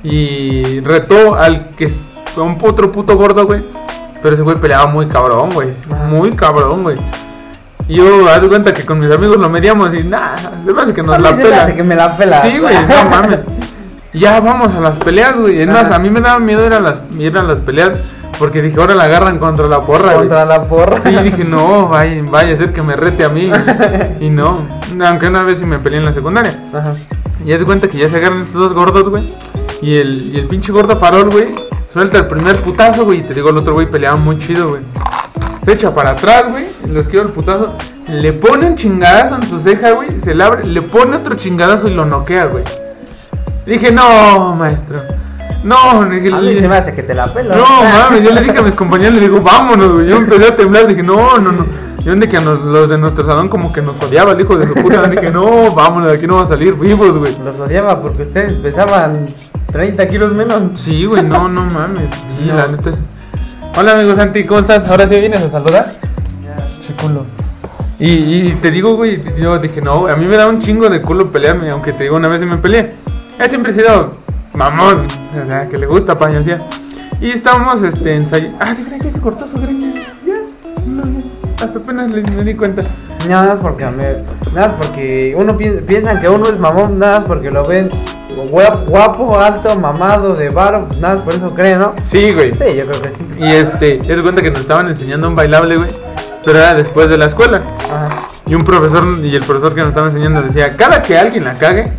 Y retó al que es un otro puto gordo, güey. Pero ese güey peleaba muy cabrón, güey. Muy cabrón, güey. Y yo, haz de cuenta que con mis amigos lo medíamos y nada, se me hace que nos A mí la se me hace que me la pela. Sí, güey, no [LAUGHS] mames. Ya vamos a las peleas, güey. Es más, a mí me daba miedo ir a las, ir a las peleas porque dije, ahora la agarran contra la porra, güey. Contra la porra. Sí, dije, no, vaya, vaya a ser que me rete a mí. [LAUGHS] Y, no, aunque una vez sí me peleé en la secundaria. Ajá. Y haz de cuenta que ya se agarran estos dos gordos, güey. Y el, y el pinche gordo farol, güey, suelta el primer putazo, güey. Y te digo, el otro güey peleaba muy chido, güey. Se echa para atrás, güey. Lo esquiva el putazo. Le pone un chingadazo en su ceja, güey. Se le abre, le pone otro chingadazo y lo noquea, güey. Dije, no, maestro. No, dije, A mí se me hace que te la pelo. no, mames, yo le dije a mis compañeros, le digo, vámonos, güey. Yo empecé a temblar, dije, no, no, no. Yo de que a nos- los de nuestro salón como que nos odiaba el hijo de su puta. Dije, no, vámonos, de aquí no vamos a salir vivos, güey. Los odiaba porque ustedes pesaban 30 kilos menos. Sí, güey, no, no mames. Sí, No. la neta es... Hola, amigo Santi, ¿cómo estás? ¿Ahora sí vienes a saludar? Chiculo. Y, y te digo, güey, yo dije, no, a mí me da un chingo de culo pelearme, aunque te digo, una vez sí me peleé. Él siempre he sido mamón, o sea, que le gusta pañosear. Y estábamos, este, ensayando. Ah, de verdad, ya se cortó su greña. Ya, no, ya. Hasta apenas le, me di cuenta. Nada más porque me- nada más porque uno pi- piensan que uno es mamón, nada más porque lo ven guap- guapo, alto, mamado, de varo, nada más por eso creen, ¿no? Sí, güey. Sí, yo creo que sí. Y este, es cuenta que nos estaban enseñando un bailable, güey. Pero era después de la escuela. Ajá. Y un profesor, y el profesor que nos estaba enseñando decía, cada que alguien la cague,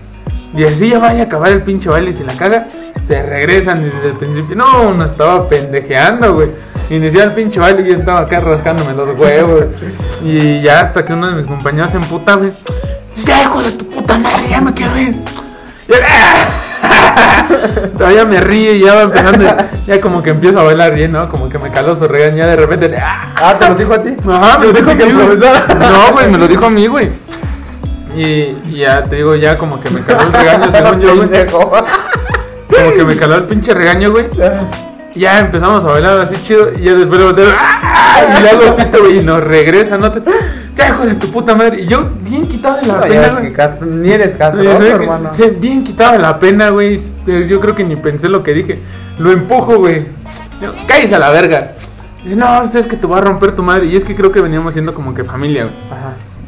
y así ya vaya a acabar el pinche baile y si la caga, se regresan desde el principio. No, uno estaba pendejeando, güey. Iniciaba el pinche baile y yo estaba acá rascándome los huevos. Y ya hasta que uno de mis compañeros se emputa, güey. Ya, hijo de tu puta madre, ya me quiero ir. Y yo, ¡ah! [LAUGHS] Todavía me río y ya va empezando. Ya como que empiezo a bailar bien, ¿no? Como que me caló su regaño. Ya de repente. ¡ah! Ah, ¿te lo dijo a ti? Ajá, me lo dijo a profesor. No, güey, me lo dijo a mí, güey. Y, y ya te digo, ya como que me caló el regaño, [LAUGHS] según yo, güey. Como que me caló el pinche regaño, güey. Y ya empezamos a bailar así chido. Y ya después le volteo. ¡ah! Y le hago pito, güey. Y nos regresa, ¿no? Te, ya, hijo de tu puta madre. Y yo, bien quitado de la No, pena, güey. ni eres castroso, sí, hermano. sí, bien quitado de la pena, güey. Yo creo que ni pensé lo que dije. Lo empujo, güey. Cállese a la verga. No, es que te va a romper tu madre. Y es que creo que veníamos siendo como que familia, güey.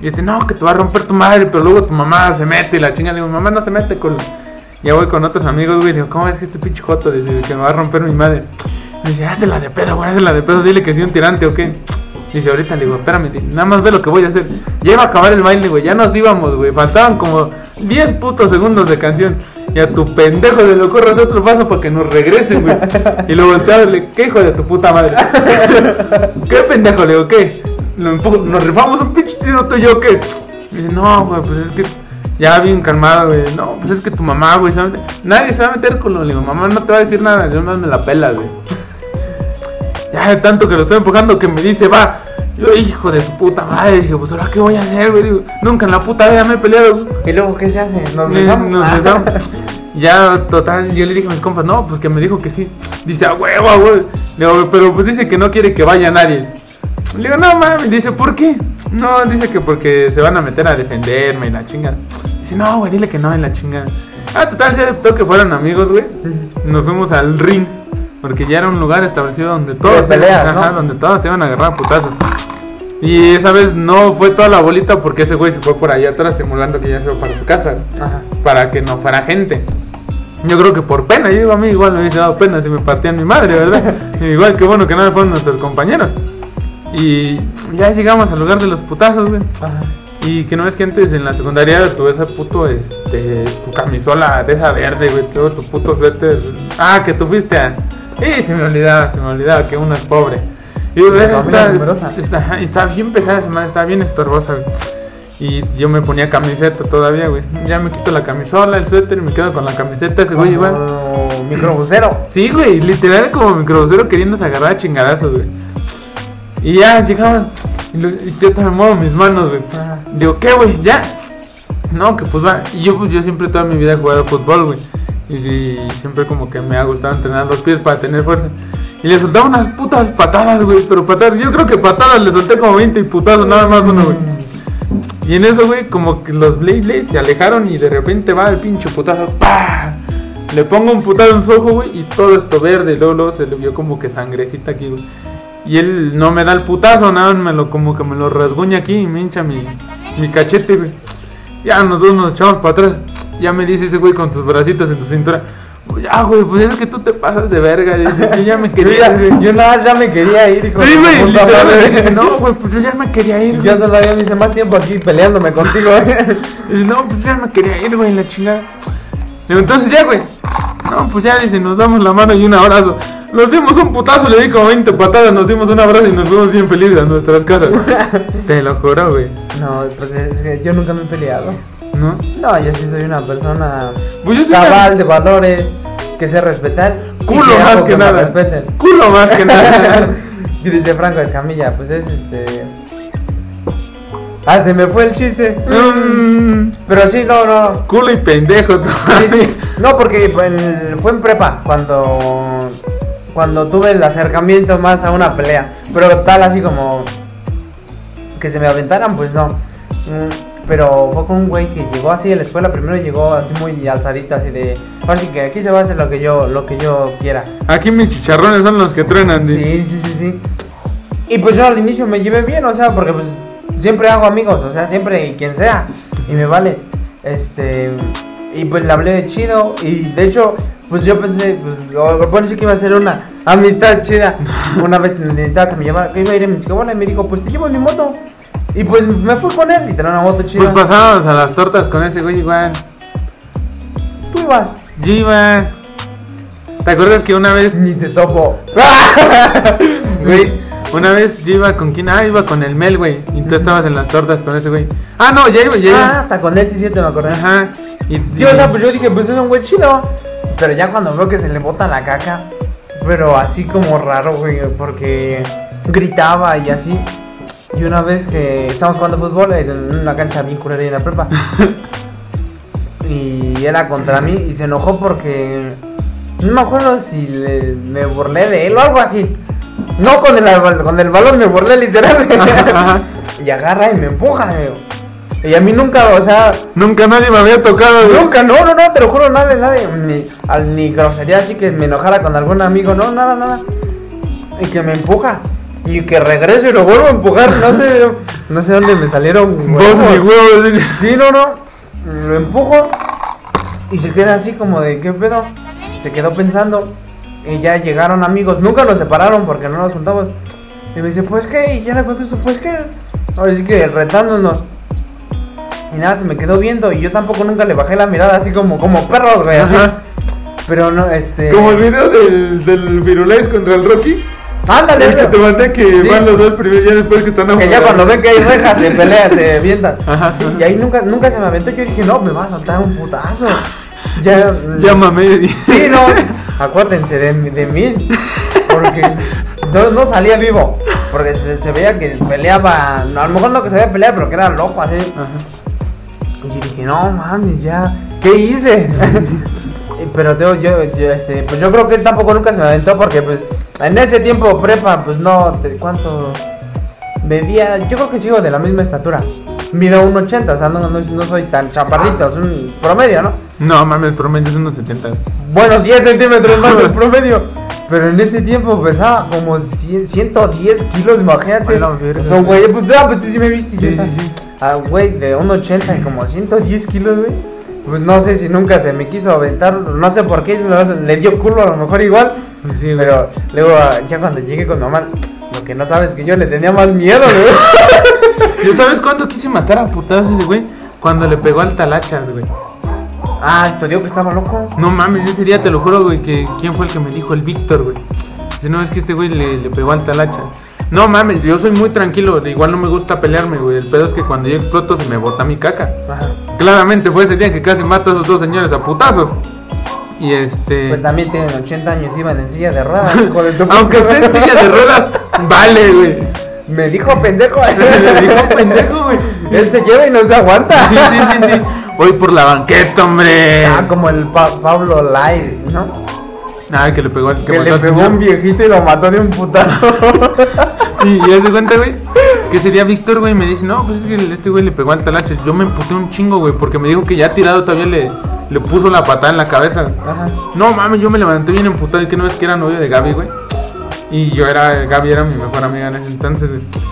Y este, no, que te va a romper tu madre, pero luego tu mamá se mete y la chinga. Le digo, mamá no se mete con. Ya voy con otros amigos, güey. Digo, ¿cómo es que este pinche joto? Dice, que me va a romper mi madre. Me dice, hazla de pedo, güey, hazla de pedo. Dile que soy un tirante o qué. Dice, ahorita le digo, espérame, nada más ve lo que voy a hacer. Ya iba a acabar el baile, güey. Ya nos íbamos, güey. Faltaban como 10 putos segundos de canción. Y a tu pendejo le ocurre hacer otro paso para que nos regresen, güey. Y lo volteaba y le, ¿qué hijo de tu puta madre? [LAUGHS] ¿Qué pendejo? Le digo, ¿qué? Nos rifamos un pinche tiro tú y yo, ¿qué? Dice, no, güey, pues es que ya bien calmado, güey. No, pues es que tu mamá, güey, se va a meter. Nadie se va a meter con lo. Le digo, mamá no te va a decir nada, yo más me la pela, güey. [LAUGHS] Ya tanto que lo estoy empujando que me dice, va. Yo, hijo de su puta madre, dije, pues ahora qué voy a hacer, güey. Digo, nunca en la puta vida me he peleado, güey. ¿Y luego qué se hace? Nos besamos. nos besamos. Ya, total, yo le dije a mis compas, no, pues que me dijo que sí. Dice, a huevo. Le digo, pero pues dice que no quiere que vaya nadie. Le digo, no mames, dice, ¿por qué? No, dice que porque se van a meter a defenderme y la chingada. Dice, no, güey, dile que no en la chingada. Ah, total, se aceptó que fueran amigos, güey. Nos fuimos al ring. Porque ya era un lugar establecido donde todos, peleas, ajá, ¿no? donde todos se iban a agarrar a putazos. Y esa vez no fue toda la bolita porque ese güey se fue por allá atrás simulando que ya se iba para su casa Ajá. para que no fuera gente. Yo creo que por pena, yo digo a mí igual me hubiese dado pena si me partían mi madre, ¿verdad? [LAUGHS] igual que bueno que no fueron nuestros compañeros. Y ya llegamos al lugar de los putazos, güey. Ajá. Y que no es que antes en la secundaria tuve esa puto, este, tu camisola de esa verde, güey, luego tu puto suéter. Ah, que tú fuiste a... Sí, se me olvidaba, se me olvidaba que uno es pobre. Y digo, Tu "Esa familia está, numerosa". está, bien pesada esa madre, está bien estorbosa, güey. Y yo me ponía camiseta todavía, güey. Ya me quito la camisola, el suéter y me quedo con la camiseta ese güey igual. Microbusero. Sí, güey, literal como microbusero queriéndose agarrar a chingadazos, güey. Y ya llegaban y, lo- y yo te muevo mis manos, güey. Digo, ¿qué, güey? ¿Ya? No, que pues va. Y yo, pues, yo siempre toda mi vida he jugado fútbol, güey. Y, siempre como que me ha gustado entrenar los pies para tener fuerza. Y le soltaba unas putas patadas, güey. Pero patadas, yo creo que patadas le solté como 20 y putadas, nada más uno, güey. Y en eso, güey, como que los Blade Blades se alejaron y de repente va el pinche putazo. ¡Pah! Le pongo un putazo en su ojo, güey, y todo esto verde. Y luego, luego se le vio como que sangrecita aquí, güey. Y él no me da el putazo, nada, me lo, como que me lo rasguña aquí y me hincha mi, mi cachete, güey. Ya nosotros nos echamos para atrás. Ya me dice ese güey con sus bracitos en tu cintura. Ya, güey, pues es que tú te pasas de verga. Dice, yo ya me quería. ya- yo nada, ya me quería ir. hijo Sí, güey, literalmente dice, no, güey, pues yo ya me quería ir, güey. Yo todavía me hice más tiempo aquí peleándome contigo. [LAUGHS] Dice, no, pues ya me quería ir, güey, la chingada. Digo, entonces ya, güey. No, pues ya, dice, nos damos la mano y un abrazo. Nos dimos un putazo, le di como 20 patadas, nos dimos un abrazo y nos fuimos bien felices a nuestras casas. [LAUGHS] Te lo juro, güey. No, pues es que yo nunca me he peleado. ¿No? No, yo sí soy una persona Pues yo soy cabal de valores, que sé respetar. Culo más que nada. respeten. Culo más que nada. [LAUGHS] y dice Franco Escamilla, pues es este. Ah, se me fue el chiste. Mm, Pero sí, no, no. culo y pendejo. Sí, sí. No, porque en- fue en prepa cuando cuando tuve el acercamiento más a una pelea. Pero tal así como que se me aventaran, pues no. Mm, Pero fue con un güey que llegó así a la escuela. Primero llegó así muy alzadito, así de. Ahora sí que aquí se va a hacer lo que yo, lo que yo quiera. Aquí mis chicharrones son los que truenan. Sí, sí, sí, sí. Y pues yo al inicio me llevé bien, o sea, porque pues siempre hago amigos, o sea, siempre quien sea. Y me vale. Este. Y pues le hablé de chido. Y de hecho, pues yo pensé, pues, o- sí que iba a ser una amistad chida. [LAUGHS] Una vez necesitaba que me llevara, que iba a ir en mi chicabola y me dijo, pues te llevo en mi moto. Y pues me fui con él y tenía una moto chida. Pues pasábamos a las tortas con ese güey igual. Tú ibas. Yo iba. ¿Te acuerdas que una vez, Ni te topo. [LAUGHS] güey? Una vez yo iba con quién? Ah, iba con el Mel, güey. Y tú estabas en las tortas con ese güey. Ah, no, ya iba, ya Ah, iba. hasta con él sí, cierto, me acordé. Ajá. Y, Sí, o sea, pues yo dije, pues es un güey chido. Pero ya cuando veo que se le bota la caca, pero así como raro, güey, porque gritaba y así. Y una vez que estábamos jugando fútbol en una cancha bien ahí en la prepa. [LAUGHS] y era contra mí y se enojó porque no me acuerdo si le- me burlé de él o algo así. No con el, con el balón me burlé literalmente. [LAUGHS] Y agarra y me empuja, güey. Y a mí nunca, o sea, Nunca nadie me había tocado, güey. Nunca, no, no, no, te lo juro, nada, de nada, ni, al, ni grosería así que me enojara con algún amigo, no, nada, nada. Y que me empuja. Y que regreso y lo vuelvo a empujar, no sé, no sé dónde me salieron. [LAUGHS] Huevos. Sí, no, no. Lo empujo y se queda así como de, ¿qué pedo? Se quedó pensando. Y ya llegaron amigos, nunca nos separaron porque no nos juntamos. Y me dice, pues qué, y ya le contesto, pues qué. Ahora sí que retándonos. Y nada, se me quedó viendo y yo tampoco nunca le bajé la mirada así como, como perros, güey. así. Pero no, este. Como el video del, del Firulais contra el Rocky. Ándale, El que te mandé que Sí. van los dos primero ya después que están Que ya cuando ven que hay rejas se pelean, se avientan. [LAUGHS] Ajá, Sí, ajá. y ahí nunca, nunca se me aventó. Yo dije, no, me va a soltar un putazo. Ya. Llámame. Sí, no. [LAUGHS] Acuérdense de, de mí. Porque no, no salía vivo. Porque se, se veía que peleaba. a lo mejor no que sabía pelear, pero que era loco así. Ajá. Y sí dije, no mames, ya. ¿Qué hice? [LAUGHS] Pero tengo, yo, yo, este, pues yo creo que él tampoco nunca se me aventó porque pues en ese tiempo prepa, pues no, te- ¿cuánto? Medía, yo creo que sigo de la misma estatura. Mido 1.80, o sea, no, no, no soy tan chaparrito, es un promedio, ¿no? No mames, el promedio es unos 70. Bueno, 10 [LAUGHS] centímetros más del promedio. [LAUGHS] Pero en ese tiempo pesaba como 100, 110 kilos, imagínate. Verga. o sea, güey, pues, ah, pues tú sí me viste. Sí, ¿sí? sí, sí. Ah, güey, de 1,80 y como 110 kilos, güey. Pues no sé si nunca se me quiso aventar, no sé por qué, le dio culo a lo mejor igual. Sí, güey. Pero luego, ah, ya cuando llegué con mamá, lo que no sabes es que yo le tenía más miedo, güey. [LAUGHS] ¿Y sabes cuándo quise matar a putazos ese güey? Cuando le pegó al talachas, güey. ah, te digo que estaba loco. No mames, ese día te lo juro, güey, que quién fue el que me dijo, el Víctor, güey. Dice, no, es que este güey le, le pegó al talacha. No mames, yo soy muy tranquilo, igual no me gusta pelearme, güey. El pedo es que cuando yo exploto se me bota mi caca. Ajá. Claramente fue ese día que casi mato a esos dos señores a putazos. Y este. Pues también tienen 80 años, iban en silla de ruedas, Aunque esté en silla de ruedas, vale, güey. Me dijo pendejo. [LAUGHS] Le dijo pendejo, güey. Él se lleva y no se aguanta. Sí, sí, sí, sí. Voy por la banqueta, hombre. Ah, como el Pa- Pablo Lai, ¿no? Ah, que le pegó al que, Que mató le pegó un viejito y lo mató de un putazo. [LAUGHS] Y ya se cuenta, güey, Que sería Víctor, güey, me dice, no, pues es que este güey le pegó al talache. Yo me emputé un chingo, güey, porque me dijo que ya tirado todavía le, le puso la patada en la cabeza. Ajá. No mames, yo me levanté bien emputado y que no es que era novio de Gaby, güey. Y yo era, Gaby era mi mejor amiga en ese entonces.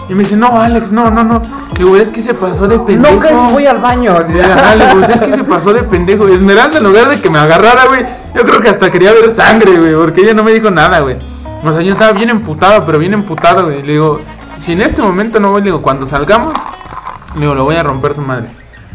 Y me dice, no, Alex, no, no, no. Digo, es que se pasó de pendejo. No, casi voy al baño. Ajá, le digo, es que se pasó de pendejo. Esmeralda, en lugar de que me agarrara, güey, yo creo que hasta quería ver sangre, güey, porque ella no me dijo nada, güey. O sea, yo estaba bien emputado, pero bien emputado, güey. Le digo, si en este momento no voy, le digo, cuando salgamos, le digo, lo voy a romper su madre.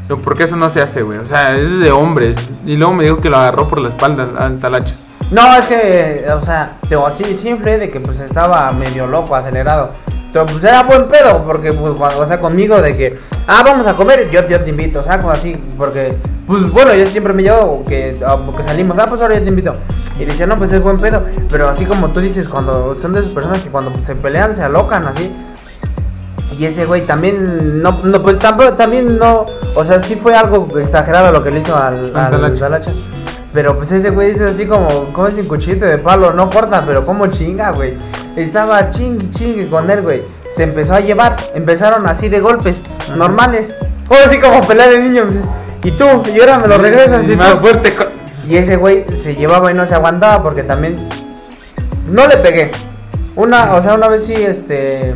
Le digo, porque eso no se hace, güey. O sea, es de hombres. Y luego me dijo que lo agarró por la espalda al talacha. No, es que, o sea, digo, así siempre de que pues estaba medio loco, acelerado. Pero pues era buen pedo, porque pues, cuando- o sea, conmigo de que, ah, vamos a comer, yo, yo te invito, o sea, como así, porque, pues bueno, yo siempre me llevo que, ah, porque salimos, ah, pues ahora yo te invito. Y decía, no, pues es buen pedo, pero así como tú dices, cuando son de esas personas que cuando se pelean se alocan así. Y ese güey también, no, no pues tampoco, también no, o sea, sí fue algo exagerado lo que le hizo al, Al al Talacha. Pero pues ese güey dice así como, como sin cuchillito de palo, no corta, pero como chinga, güey. Estaba chingue, chingue con él, güey. Se empezó a llevar, empezaron así de golpes, normales. O así como pelea de niños. Y tú, y ahora me lo regresas y, Y más tú. fuerte. Y ese güey se llevaba y no se aguantaba porque también no le pegué. Una, o sea, una vez sí, este,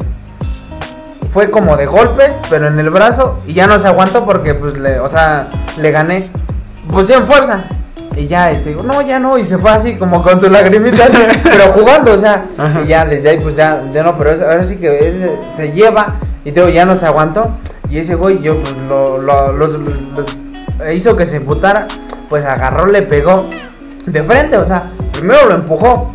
fue como de golpes, pero en el brazo y ya no se aguantó porque, pues, le, o sea, le gané. Pues sí, en fuerza. Y ya, este, digo, no, ya no, y se fue así como con sus lagrimitas, [LAUGHS] pero jugando, o sea, Ajá. y ya desde ahí, pues ya, ya no, pero es- ahora sí que se lleva, y digo, ya no se aguantó, y ese güey, yo, pues, lo, lo- los- los- los- hizo que se emputara, pues agarró, le pegó de frente, o sea, primero lo empujó,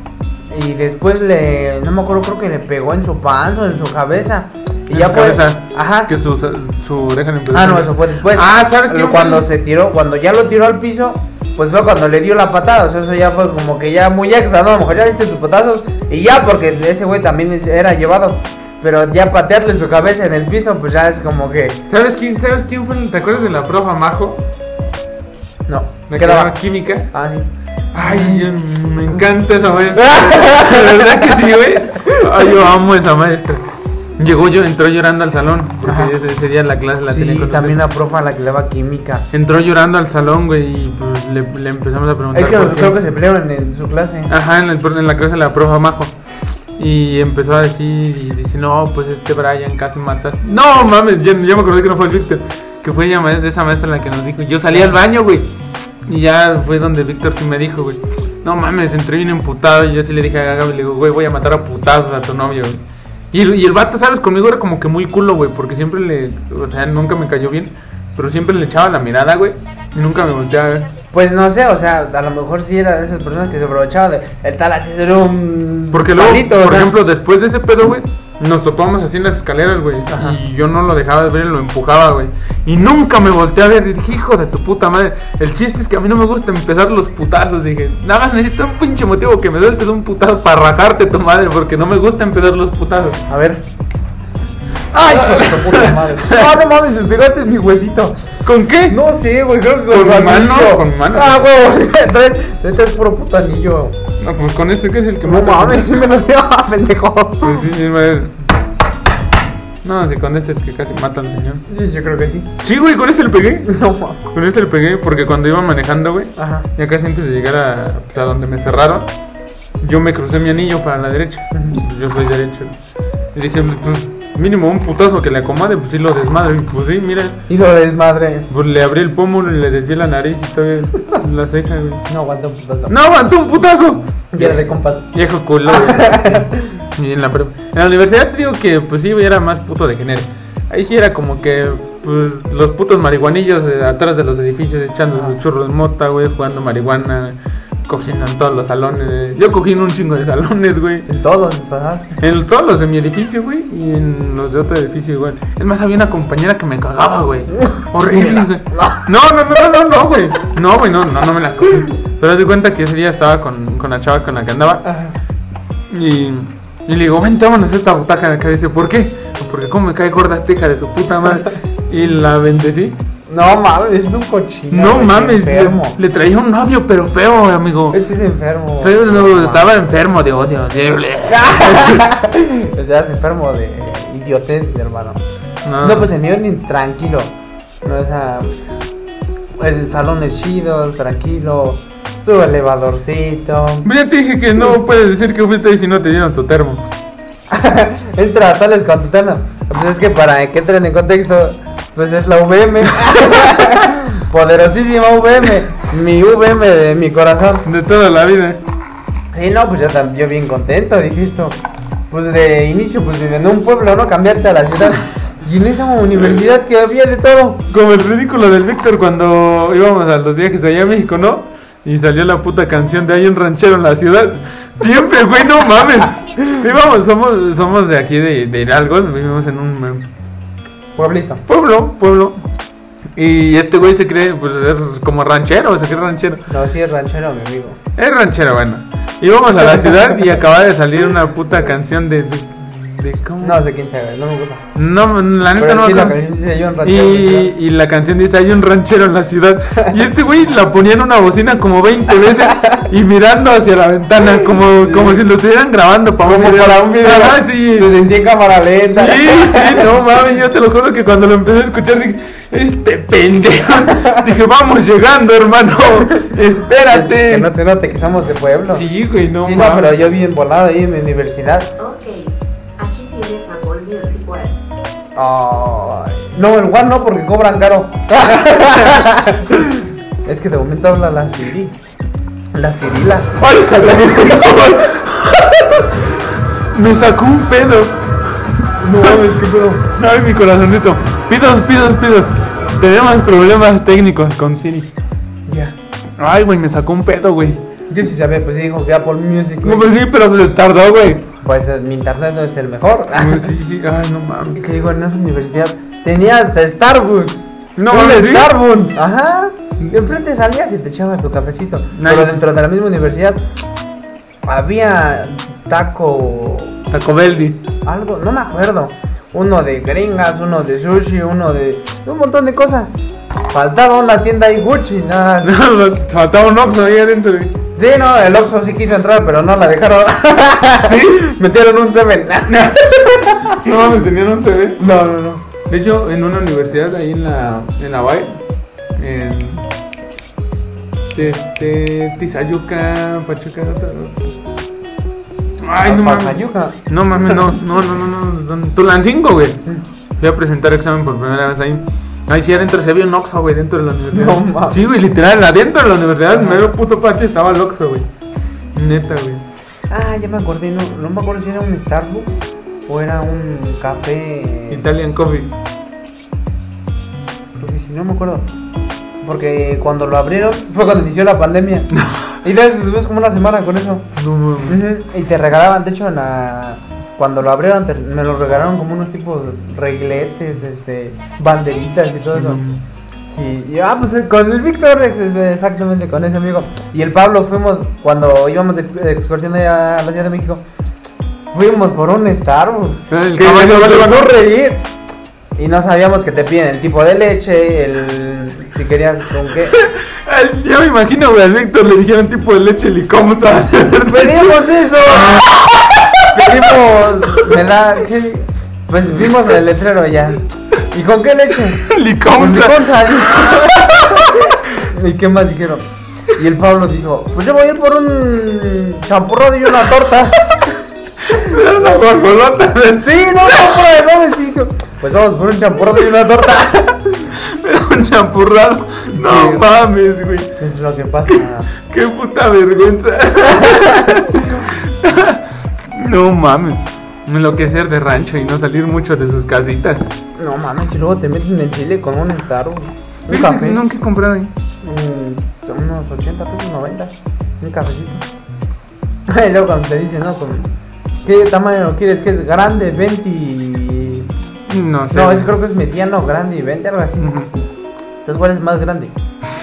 y después le, no me acuerdo, creo que le pegó en su panza, en su cabeza, y en ya fue, cabeza, ajá, Que su, su oreja le empezó a Ah, no, eso fue después. Ah, ¿sabes fue? Cuando se tiró, cuando ya lo tiró al piso, pues fue cuando le dio la patada. O sea, eso ya fue como que ya muy extra, ¿no? A lo mejor ya diste sus patazos y ya, porque ese güey también era llevado. Pero ya patearle su cabeza en el piso, pues ya es como que. ¿Sabes quién, ¿Sabes quién fue? el- ¿Te acuerdas de la profa Majo? No, La me que daba quedaba. química. Ah, sí. Ay, yo- me encanta esa maestra. [LAUGHS] De verdad que sí, güey. Ay, yo amo esa maestra. Llegó yo, entró llorando al salón. Porque ese, ese día la clase la tenía Sí, con también la profa la que le daba química. Entró llorando al salón, güey, y pues le, le empezamos a preguntar. Es que creo que se pelearon en su clase. Ajá, en, el- en la clase de la profa Majo. Y empezó a decir, y dice, no, pues este Brian casi mata. No, mames, ya, ya me acordé que no fue el Víctor. Que fue ella, esa maestra la que nos dijo. Yo salí al baño, güey. Y ya fue donde Víctor sí me dijo, güey. No mames, entré bien emputado. Y yo sí le dije a Gaby, le digo, güey, voy a matar a putazos a tu novio, güey. Y, el- y el vato, ¿sabes? Conmigo era como que muy culo, güey. Porque siempre le, o sea, nunca me cayó bien. Pero siempre le echaba la mirada, güey. Y nunca me volteaba a ver. Pues no sé, o sea, a lo mejor sí era de esas personas que se aprovechaban de. El talache era un. Porque luego, palito, o por sea. ejemplo, después de ese pedo, güey, nos topamos así en las escaleras, güey. Y yo no lo dejaba de ver y lo empujaba, güey. Y nunca me volteé a ver. Y dije, hijo de tu puta madre. El chiste es que a mí no me gusta empezar los putazos. Dije, nada más necesito un pinche motivo que me sueltes un putazo para rajarte tu madre. Porque no me gusta empezar los putazos. A ver. ¡Ay, madre! ¡Ah, no mames! Me pegaste en mi huesito. ¿Con qué? No sé, güey, creo que ¿Con su mi mano? Con mi mano. Ah, güey, [LAUGHS] traes, traes puro puto anillo. No, pues con este que es el que No mata. mames, sí me lo dio, [LAUGHS] pendejo. Pues sí, sí, madre. No, sí, con este es que casi mata al señor. Sí, yo creo que sí. Sí, güey, con este le pegué. [LAUGHS] No mames. Con este le pegué porque cuando iba manejando, güey. Ajá. Ya casi antes de llegar a, pues, a donde me cerraron, yo me crucé mi anillo para la derecha. Pues yo soy derecho. Y dije, pues mínimo un putazo que le acomode, pues sí lo desmadre. Y pues sí, mira, Y lo desmadre. pues le abrí el pómulo y le desvié la nariz y todavía [LAUGHS] la ceja, güey. No aguanta un putazo. ¡No, aguantó un putazo! Llévale, compadre. Viejo culo, güey. [LAUGHS] Y en la, pre- en la universidad te digo que, pues sí, era más puto de género. Ahí sí era como que, pues, los putos marihuanillos atrás de los edificios echando sus churros de mota, güey, jugando marihuana, cogiendo en todos los salones. Yo cogí en un chingo de salones, güey. En todos pasaste. En todos los de mi edificio, güey, y en los de otro edificio igual. Es más, había una compañera que me cagaba, güey. [LAUGHS] Horrible, güey. No, no, no, no, no, güey. No, güey, no, no, no me la cogí. Pero de cuenta que ese día estaba con, con la chava con la que andaba. Y, y le digo, vente, vámonos a esta butaca de acá. Dice, ¿por qué? Porque como me cae gorda esta hija de su puta madre. Y la bendecí. No mames, es un cochino. No güey, mames, le, le traía un odio, pero feo, amigo. Ese es enfermo. Feo, no, estaba enfermo de odio. [LAUGHS] Estás enfermo de idiotez, hermano. No, pues el mío ni tranquilo. No, o sea, el salón es chido, tranquilo. Su elevadorcito. Ya te dije que no puedes decir que fuiste ahí si no te dieron tu termo. [LAUGHS] Entra, sales con tu termo. Pues es que para que entren en contexto, pues es la VM. [LAUGHS] Poderosísima VM. Mi VM de mi corazón. De toda la vida. Sí, no, pues yo, yo bien contento, dije esto. Pues de inicio, pues en un pueblo, ¿no? Cambiarte a la ciudad. Y en esa universidad que había de todo. Como el ridículo del Víctor cuando íbamos a los viajes allá a México, ¿no? Y salió la puta canción de Hay un ranchero en la ciudad. Siempre, güey, no mames. [LAUGHS] Íbamos, somos, somos de aquí de, de Hidalgo, vivimos en un Pueblito. pueblo, pueblo. Y este güey se cree, pues es como ranchero, se cree ranchero. No, sí es ranchero, mi amigo. Es ranchero, bueno. Íbamos a la ciudad y acaba de salir una puta canción de. de, de ¿cómo? No sé quién sabe, no me gusta. No, la neta Pero no sí, me acuerdo. canción dice hay un ranchero. Y, y la canción dice, hay un ranchero en la ciudad. Y este güey la ponía en una bocina como 20 veces y mirando hacia la ventana, como, como si lo estuvieran grabando para Como un video. para un video. Sí. Se sentía en cámara lenta. Sí, sí, no mames, yo te lo juro que cuando lo empecé a escuchar dije, este pendejo. Dije, vamos llegando, hermano. Espérate. Que no te note que somos de pueblo. Sí, güey, no sí, no, mames. pero yo bien volado ahí en mi universidad. Ok, Ay, no, el One no, porque cobran caro. [LAUGHS] es que de momento habla la Siri. La Cirila. Ay. Me sacó un pedo. No mames, qué pedo. Ay, mi corazonito. Pidos, pidos, pidos. Tenemos problemas técnicos con Siri. Ya. Ay, güey, me sacó un pedo, güey. Yo sí sabía, pues sí dijo que Apple Music. No, güey. pues sí, pero se tardó, güey. Pues mi internet no es el mejor. Ay, Sí, sí, [LAUGHS] ay, no Y mames. te digo, en esa universidad tenía hasta Starbucks. No Un. Starbucks. Ajá. Enfrente salías y te echabas tu cafecito. Pero dentro de la misma universidad había taco. Taco Beldi. Algo, no me acuerdo. Uno de gringas, uno de sushi, uno de. un montón de cosas. Faltaba una tienda ahí Gucci, nada. [LAUGHS] Faltaba un Oxxo ahí adentro. güey. Sí, no, el Oxxo sí quiso entrar, pero no la dejaron. [LAUGHS] ¿Sí? [LAUGHS] Metieron un Seven. [LAUGHS] No mames, tenían un CD. no, no, no. De hecho, en una universidad ahí en la, en la Bay, en este, Tizayuca, Pachuca, Ay, no mames. No mames, no, no, no, no, no, no. Tulancingo, güey. Fui a presentar examen por primera vez ahí. Ahí sí, adentro se había un Oxxo, güey, dentro de la universidad. No mames. Sí, güey, literal, adentro de la universidad, en medio puto patio estaba el Oxxo, güey. Neta, güey. Ah, ya me acordé, no, no me acuerdo si era un Starbucks o era un café. Italian Coffee. Creo que sí, no me acuerdo. Porque cuando lo abrieron [LAUGHS] fue cuando inició la pandemia. [LAUGHS] y entonces estuvimos como una semana con eso. No mames. Ujú, Y te regalaban, de hecho, en la... cuando lo abrieron me lo regalaron como unos tipos regletes, este, banderitas y todo eso. Sí, y, ah, pues eh, con el Víctor, ex- exactamente con ese amigo. Y el Pablo fuimos, cuando íbamos de, de excursión allá a la Ciudad de México, fuimos por un Starbucks. El que nos reír. Y no sabíamos que te piden el tipo de leche, el si querías con qué. [LAUGHS] Ya me imagino, güey, al Víctor le dijeron tipo de leche licosa. Pedimos eso. [LAUGHS] Me da, pues vimos el letrero ya. ¿Y con qué leche? [LAUGHS] Con licosa. liconza. ¿Y qué más dijeron? Y el Pablo dijo, pues yo voy a ir por un champurrado y una torta. [LAUGHS] Del Sí, no, no, no, sí, dijo, Pues vamos por un champurrado y una torta. [LAUGHS] un champurrado. No Sí. mames, güey. Es lo que pasa. Qué puta vergüenza. No mames. Enloquecer de rancho y no salir mucho de sus casitas. No mames, y luego te meten en Chile con un Staro. Un café. Nunca he comprado ahí. Mm, unos 80 pesos, 90. Un cafecito. [LAUGHS] Y luego cuando te dicen, ¿no? Con, ¿Qué tamaño quieres? ¿Que es grande, 20? y- No sé. No, ese creo que es mediano, grande y 20, algo así. Ujú. Entonces, ¿cuál es más grande?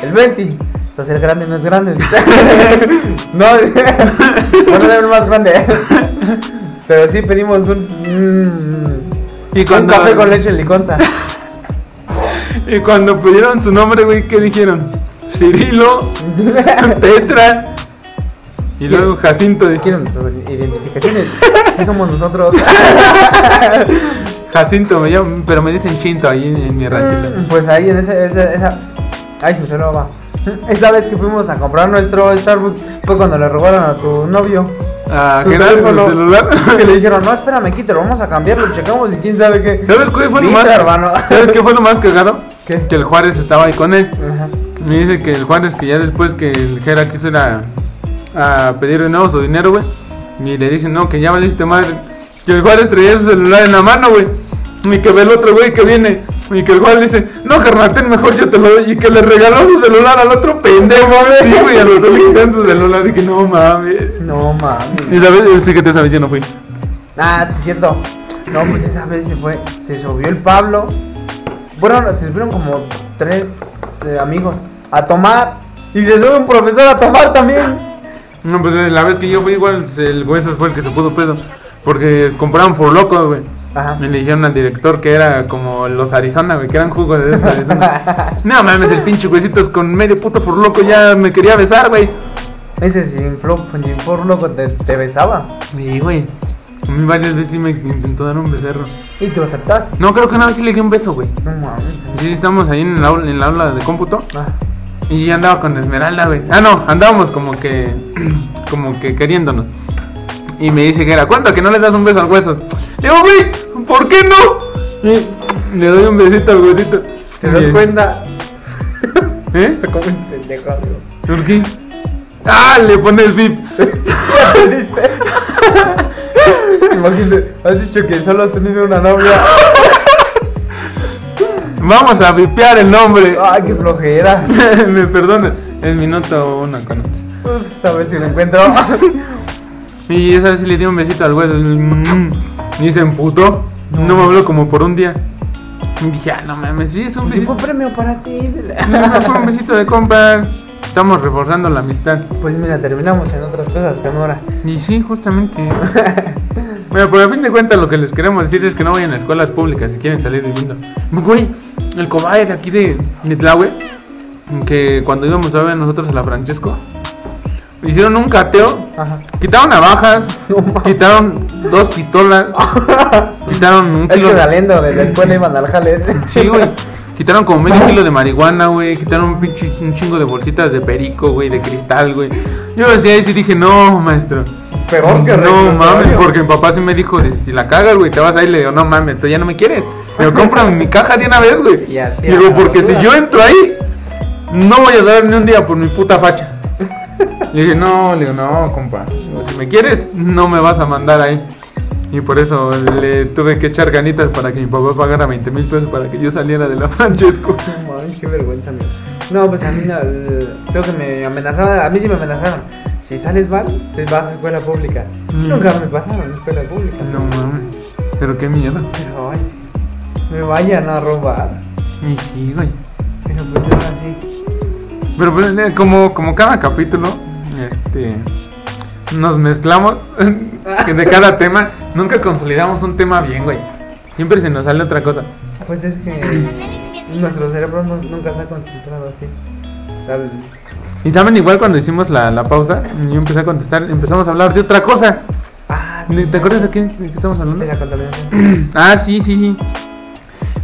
El 20. Entonces, el grande no es grande. [LAUGHS] no, [LAUGHS] bueno, es el más grande. [LAUGHS] Pero sí pedimos un. mm, Y un cuando- café con leche liconza. Y cuando pidieron su nombre, güey, ¿qué dijeron? Cirilo, Petra. Y luego Jacinto. nuestras identificaciones. Sí somos nosotros. Jacinto, me llamo, pero me dicen Chinto ahí en, en mi ranchito. Mm, Pues ahí en ese, ese- esa. Ay, se me va. [LAUGHS] Esa vez que fuimos a comprar nuestro Starbucks fue cuando le robaron a tu novio. Ah, su ¿qué era el teléfono. celular? [LAUGHS] Que le dijeron, no, espérame, quítalo, vamos a cambiarlo, checamos y quién sabe qué. ¿Sabes qué fue lo más? hermano. [LAUGHS] ¿Sabes qué fue lo más cagado? ¿Qué? Que el Juárez estaba ahí con él. Ajá. Me dice que el Juárez que ya después que el Jera quiso ir a, a pedir de nuevo su dinero, güey. Y le dicen, no, que ya valiste madre. Que el Juárez traía su celular en la mano, güey. Y que ve el otro güey que viene. Y que el Juárez le dice, no, carnal, ten mejor yo te lo doy. Y que le regaló su celular al otro pendejo. Sí, güey, a los dos le su celular. Dije, no mames. No mames. Y sabes, fíjate, esa vez yo no fui. Ah, es cierto. No, pues esa vez se fue. Se subió el Pablo. Bueno, se subieron como tres eh, amigos a tomar. Y se sube un profesor a tomar también. No, pues eh, la vez que yo fui igual, el ese fue el que se pudo pedo. Porque compraron for loco, güey. Ajá. Y le dijeron al director que era como los Arizona, güey, que eran jugos de esos Arizona. [LAUGHS] no mames, el pinche güeycitos con medio puto for loco ya me quería besar, güey. Ese sin sin for loco te, te besaba. Sí, güey. A mí varias veces sí me intentó dar un becerro. Y tú aceptaste. No, creo que una vez sí le di un beso, güey. No mames. Sí, estábamos ahí en la, aula- en la aula de cómputo. Ah. Y andaba con Esmeralda, güey. Ah, no, andábamos como que. [CLEARS THROAT] como que queriéndonos. Y me dice que era, ¿cuánto que no le das un beso al hueso? Le digo, güey, ¿por qué no? Y le doy un besito al huesito. ¿Te das cuenta? [LAUGHS] ¿Eh? Como un pendejo, amigo. ¿Por qué? ¡Ah! Le pones VIP. [LAUGHS] ¿Viste? Imagínate, has dicho que solo has tenido una novia. Vamos a vipear el nombre. Ay, qué flojera. [LAUGHS] me perdona. El minuto uno con Pues, a ver si lo encuentro. Y esa vez sí le di un besito al hueso. Y se emputó. No me habló como por un día. Y dije, ah, no mames, sí, es un Si fue besito. premio para ti. No, fue un besito de compas. Estamos reforzando la amistad. Pues mira, terminamos en otras cosas con Nora. Y sí, justamente. [LAUGHS] Bueno, pero a fin de cuentas lo que les queremos decir es que no vayan a escuelas públicas si quieren salir viviendo. Güey, el cobaye de aquí de Nitlahue, que cuando íbamos a ver nosotros a la Francesco, hicieron un cateo, Ajá. quitaron navajas, [LAUGHS] quitaron dos pistolas, [LAUGHS] quitaron un Es kilo que de... saliendo de la escuela iban al jale. [LAUGHS] Sí, güey. Quitaron como medio kilo de marihuana, güey. Quitaron un, pinche, un chingo de bolsitas de perico, güey, de cristal, güey. Yo decía y dije, no, maestro. Peor que No mames, porque mi papá sí me dijo, si la cagas, güey, te vas a ir. Le digo, no mames, tú ya no me quieres. Digo, cómprame mi caja de una vez, güey. Digo, porque si yo entro ahí, no voy a dar ni un día por mi puta facha. Le dije, no, le digo, no, compa. Si me quieres, no me vas a mandar ahí. Y por eso le tuve que echar ganitas para que mi papá pagara 20 mil pesos para que yo saliera de la [LAUGHS] Francesco. No mames, qué vergüenza, amigo. No, pues a mí no, creo que me amenazaban, a mí sí me amenazaron. Si sales mal, te vas a escuela pública. Mm. Nunca me pasaron a escuela pública. No mames, pero qué miedo. Pero ay. Me vayan a robar. Y sí, güey. Pero pues. Pero pues, eh, como, como cada capítulo, este nos mezclamos que de cada tema, nunca consolidamos un tema bien, güey. Siempre se nos sale otra cosa. Pues es que nuestro cerebro no- nunca está concentrado así. Tal- Y saben, igual cuando hicimos la, la pausa, yo empecé a contestar, empezamos a hablar de otra cosa. Ah, ¿Te acuerdas de qué, de qué estamos hablando? De la contaminación. [CLEARS THROAT] Ah, sí, sí, sí.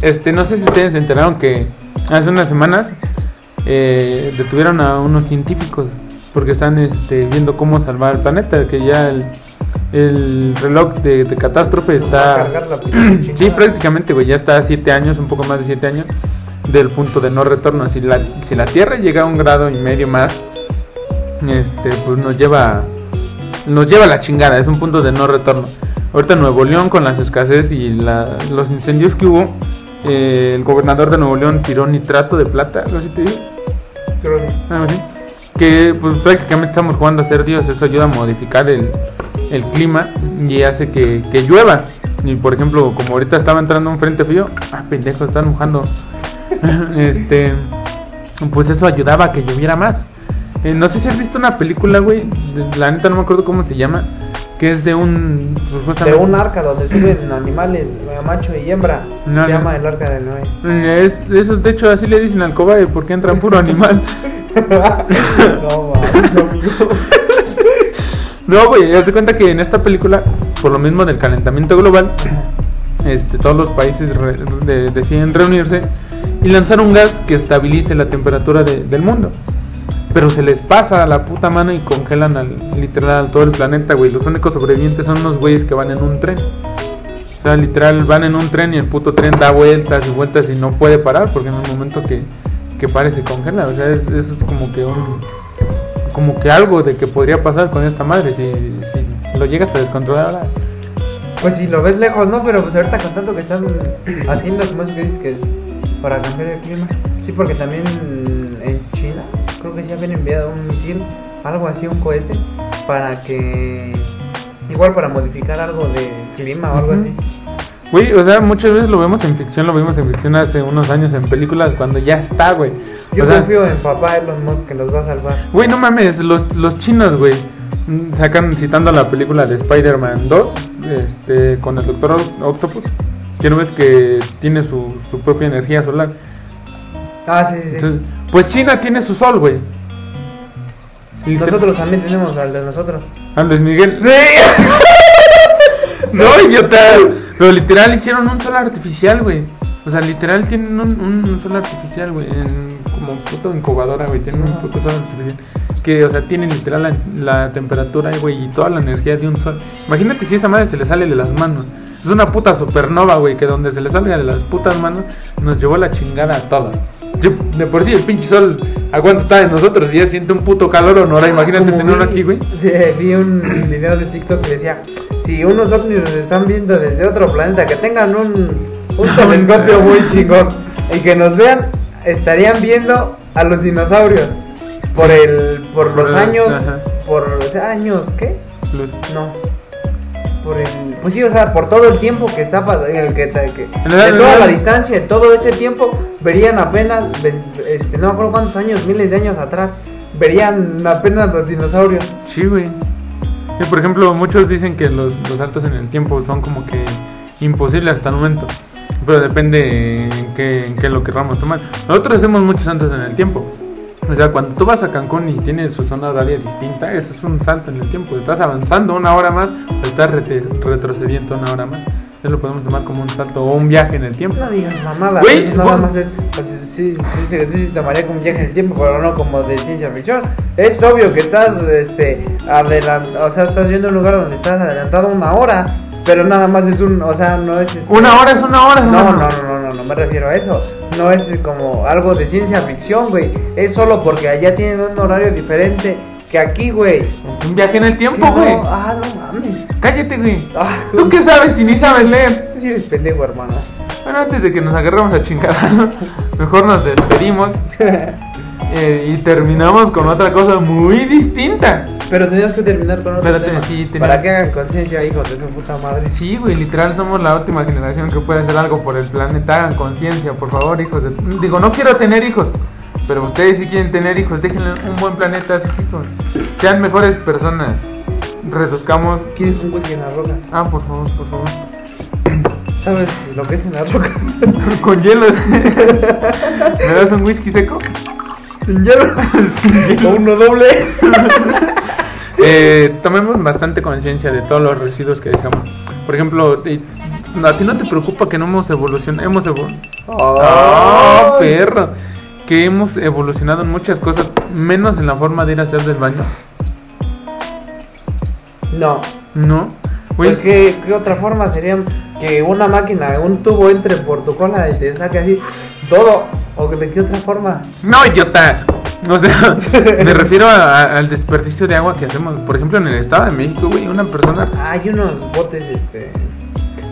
Este, no sé si ustedes se enteraron que hace unas semanas eh, detuvieron a unos científicos porque están este, viendo cómo salvar el planeta, que ya el, el reloj de, de catástrofe está... [CLEARS THROAT] Sí, prácticamente, güey, ya está a 7 años, un poco más de 7 años del punto de no retorno. Si la, si la Tierra llega a un grado y medio más, este, pues nos lleva, nos lleva a la chingada, es un punto de no retorno. Ahorita Nuevo León con las escasez y la- los incendios que hubo, eh, el gobernador de Nuevo León tiró nitrato de plata, te digo, Creo que así. Que pues prácticamente estamos jugando a ser Dios, eso ayuda a modificar el, el clima y hace que, que llueva. Y por ejemplo, como ahorita estaba entrando un frente frío, ah, pendejo, están mojando. [LAUGHS] este, pues eso ayudaba a que lloviera más. Eh, no sé si has visto una película, güey, la neta no me acuerdo cómo se llama, que es de un... pues, De un arca donde suben animales, eh, macho y hembra. No, se llama el arca del Noé. Eh, Es, eso, de hecho, así le dicen al cobaye porque entra puro animal. [LAUGHS] [LAUGHS] no. No, güey, haz de cuenta que en esta película, por lo mismo del calentamiento global, [CLEARS THROAT] este, todos los países re- de- deciden reunirse y lanzar un gas que estabilice la temperatura de- del mundo. Pero se les pasa a la puta mano y congelan al, literal todo el planeta, güey. Los únicos sobrevivientes son unos güeyes que van en un tren. O sea, literal, van en un tren y el puto tren da vueltas y vueltas y no puede parar porque en el momento que, que pare se congela. O sea, es, es como que un... Como que algo de que podría pasar con esta madre si, si lo llegas a descontrolar ahora. Pues si lo ves lejos, ¿no? Pero pues ahorita con tanto que están [CLEARS THROAT] haciendo, como que dices que es para cambiar el clima. Sí, porque también creo que se habían enviado un misil, algo así, un cohete, para que... Igual para modificar algo de clima o algo así. Güey, o sea, muchas veces lo vemos en ficción, lo vimos en ficción hace unos años en películas cuando ya está, güey. Yo o sea, confío en papá Elon Musk que los va a salvar. Güey, no mames, los, los chinos, güey, sacan citando la película de Spider-Man 2, este, con el Doctor Octopus, que no ves que tiene su, su propia energía solar. Ah, sí, sí, sí. Entonces, pues China tiene su sol, güey. Y te- Nosotros también tenemos al de nosotros. Ah, Luis Miguel. ¡Sí! [LAUGHS] no, idiota. Pero literal hicieron un sol artificial, güey. O sea, literal tienen un, un, un sol artificial, güey. En, como puto incubadora, güey. Tienen un puto sol artificial. Que, o sea, tienen literal la, la temperatura, güey, y toda la energía de un sol. Imagínate si esa madre se le sale de las manos. Es una puta supernova, güey, que donde se le salga de las putas manos nos llevó la chingada a todos. Yo, de por sí, el pinche sol, ¿a cuánto está de nosotros? Y ya siente un puto calor o no. Ahora imagínate Como tenerlo vi- aquí, güey. Vi un video de TikTok que decía, si unos ovnis nos están viendo desde otro planeta, que tengan un, un [LAUGHS] telescopio muy [LAUGHS] chingón y que nos vean, estarían viendo a los dinosaurios. Por el, por los años, ajá. por sea, años, ¿qué? No. Por el, pues sí, o sea, por todo el tiempo que está pasando, el que, que En de el- toda en la distancia, de todo ese tiempo, verían apenas, este, no me acuerdo cuántos años, miles de años atrás, verían apenas los dinosaurios. Sí, güey. Sí, por ejemplo, muchos dicen que los, los saltos en el tiempo son como que imposibles hasta el momento. Pero depende en qué, en qué lo querramos tomar. Nosotros hacemos muchos saltos en el tiempo. O sea, cuando tú vas a Cancún y tienes su zona horaria distinta, eso es un salto en el tiempo. Estás avanzando una hora más o estás retrocediendo una hora más. Eso lo podemos tomar como un salto o un viaje en el tiempo. No digas mamada, Güey, eso nada más es, pues, sí, sí, sí, sí, sí, tomaría como un viaje en el tiempo, pero no como de ciencia ficción. Es obvio que estás, este, adelantado, o sea, estás viendo un lugar donde estás adelantado una hora, pero nada más es un, o sea, no es... este- Una hora es una hora, No, no, hermano. no, no, no, no me refiero a eso. No es como algo de ciencia ficción, güey. Es solo porque allá tienen un horario diferente que aquí, güey. Es un viaje en el tiempo, no- güey. Ah, no mames. Cállate, güey. Ah, ¿Tú qué sabes si ni sabes leer? [LAUGHS] Sí eres pendejo, hermano. Bueno, antes de que nos agarramos a chingada, [LAUGHS] mejor nos despedimos [LAUGHS] eh, y terminamos con otra cosa muy distinta. Pero teníamos que terminar con otro Espérate, tema. sí, tenía- Para que hagan conciencia, hijos de su puta madre. Sí, güey, literal somos la última generación que puede hacer algo por el planeta. Hagan conciencia, por favor, hijos. de- Digo, no quiero tener hijos, pero ustedes si quieren tener hijos, déjenle un buen planeta a sus hijos. Sean mejores personas. Reduzcamos. ¿Quieres un whisky en la roca? Ah, por favor, por favor. ¿Sabes lo que es en la roca? [LAUGHS] Con hielos. [LAUGHS] ¿Me das un whisky seco? Sin hielo. [LAUGHS] O uno doble. Eh, tomemos bastante conciencia de todos los residuos que dejamos. Por ejemplo, te- a ti no te preocupa que no hemos evolucionado. Hemos evolucionado. ¡Ah, perro! Que hemos evolucionado en muchas cosas, menos en la forma de ir a hacer del baño. No. ¿No? Güey, Pues ¿qué, qué otra forma sería que una máquina, un tubo entre por tu cola y te saque así todo. ¿O de qué otra forma? No, idiota. O sea, [LAUGHS] me refiero a- a- al desperdicio de agua que hacemos. Por ejemplo, en el Estado de México, güey, una persona. Hay unos botes, este.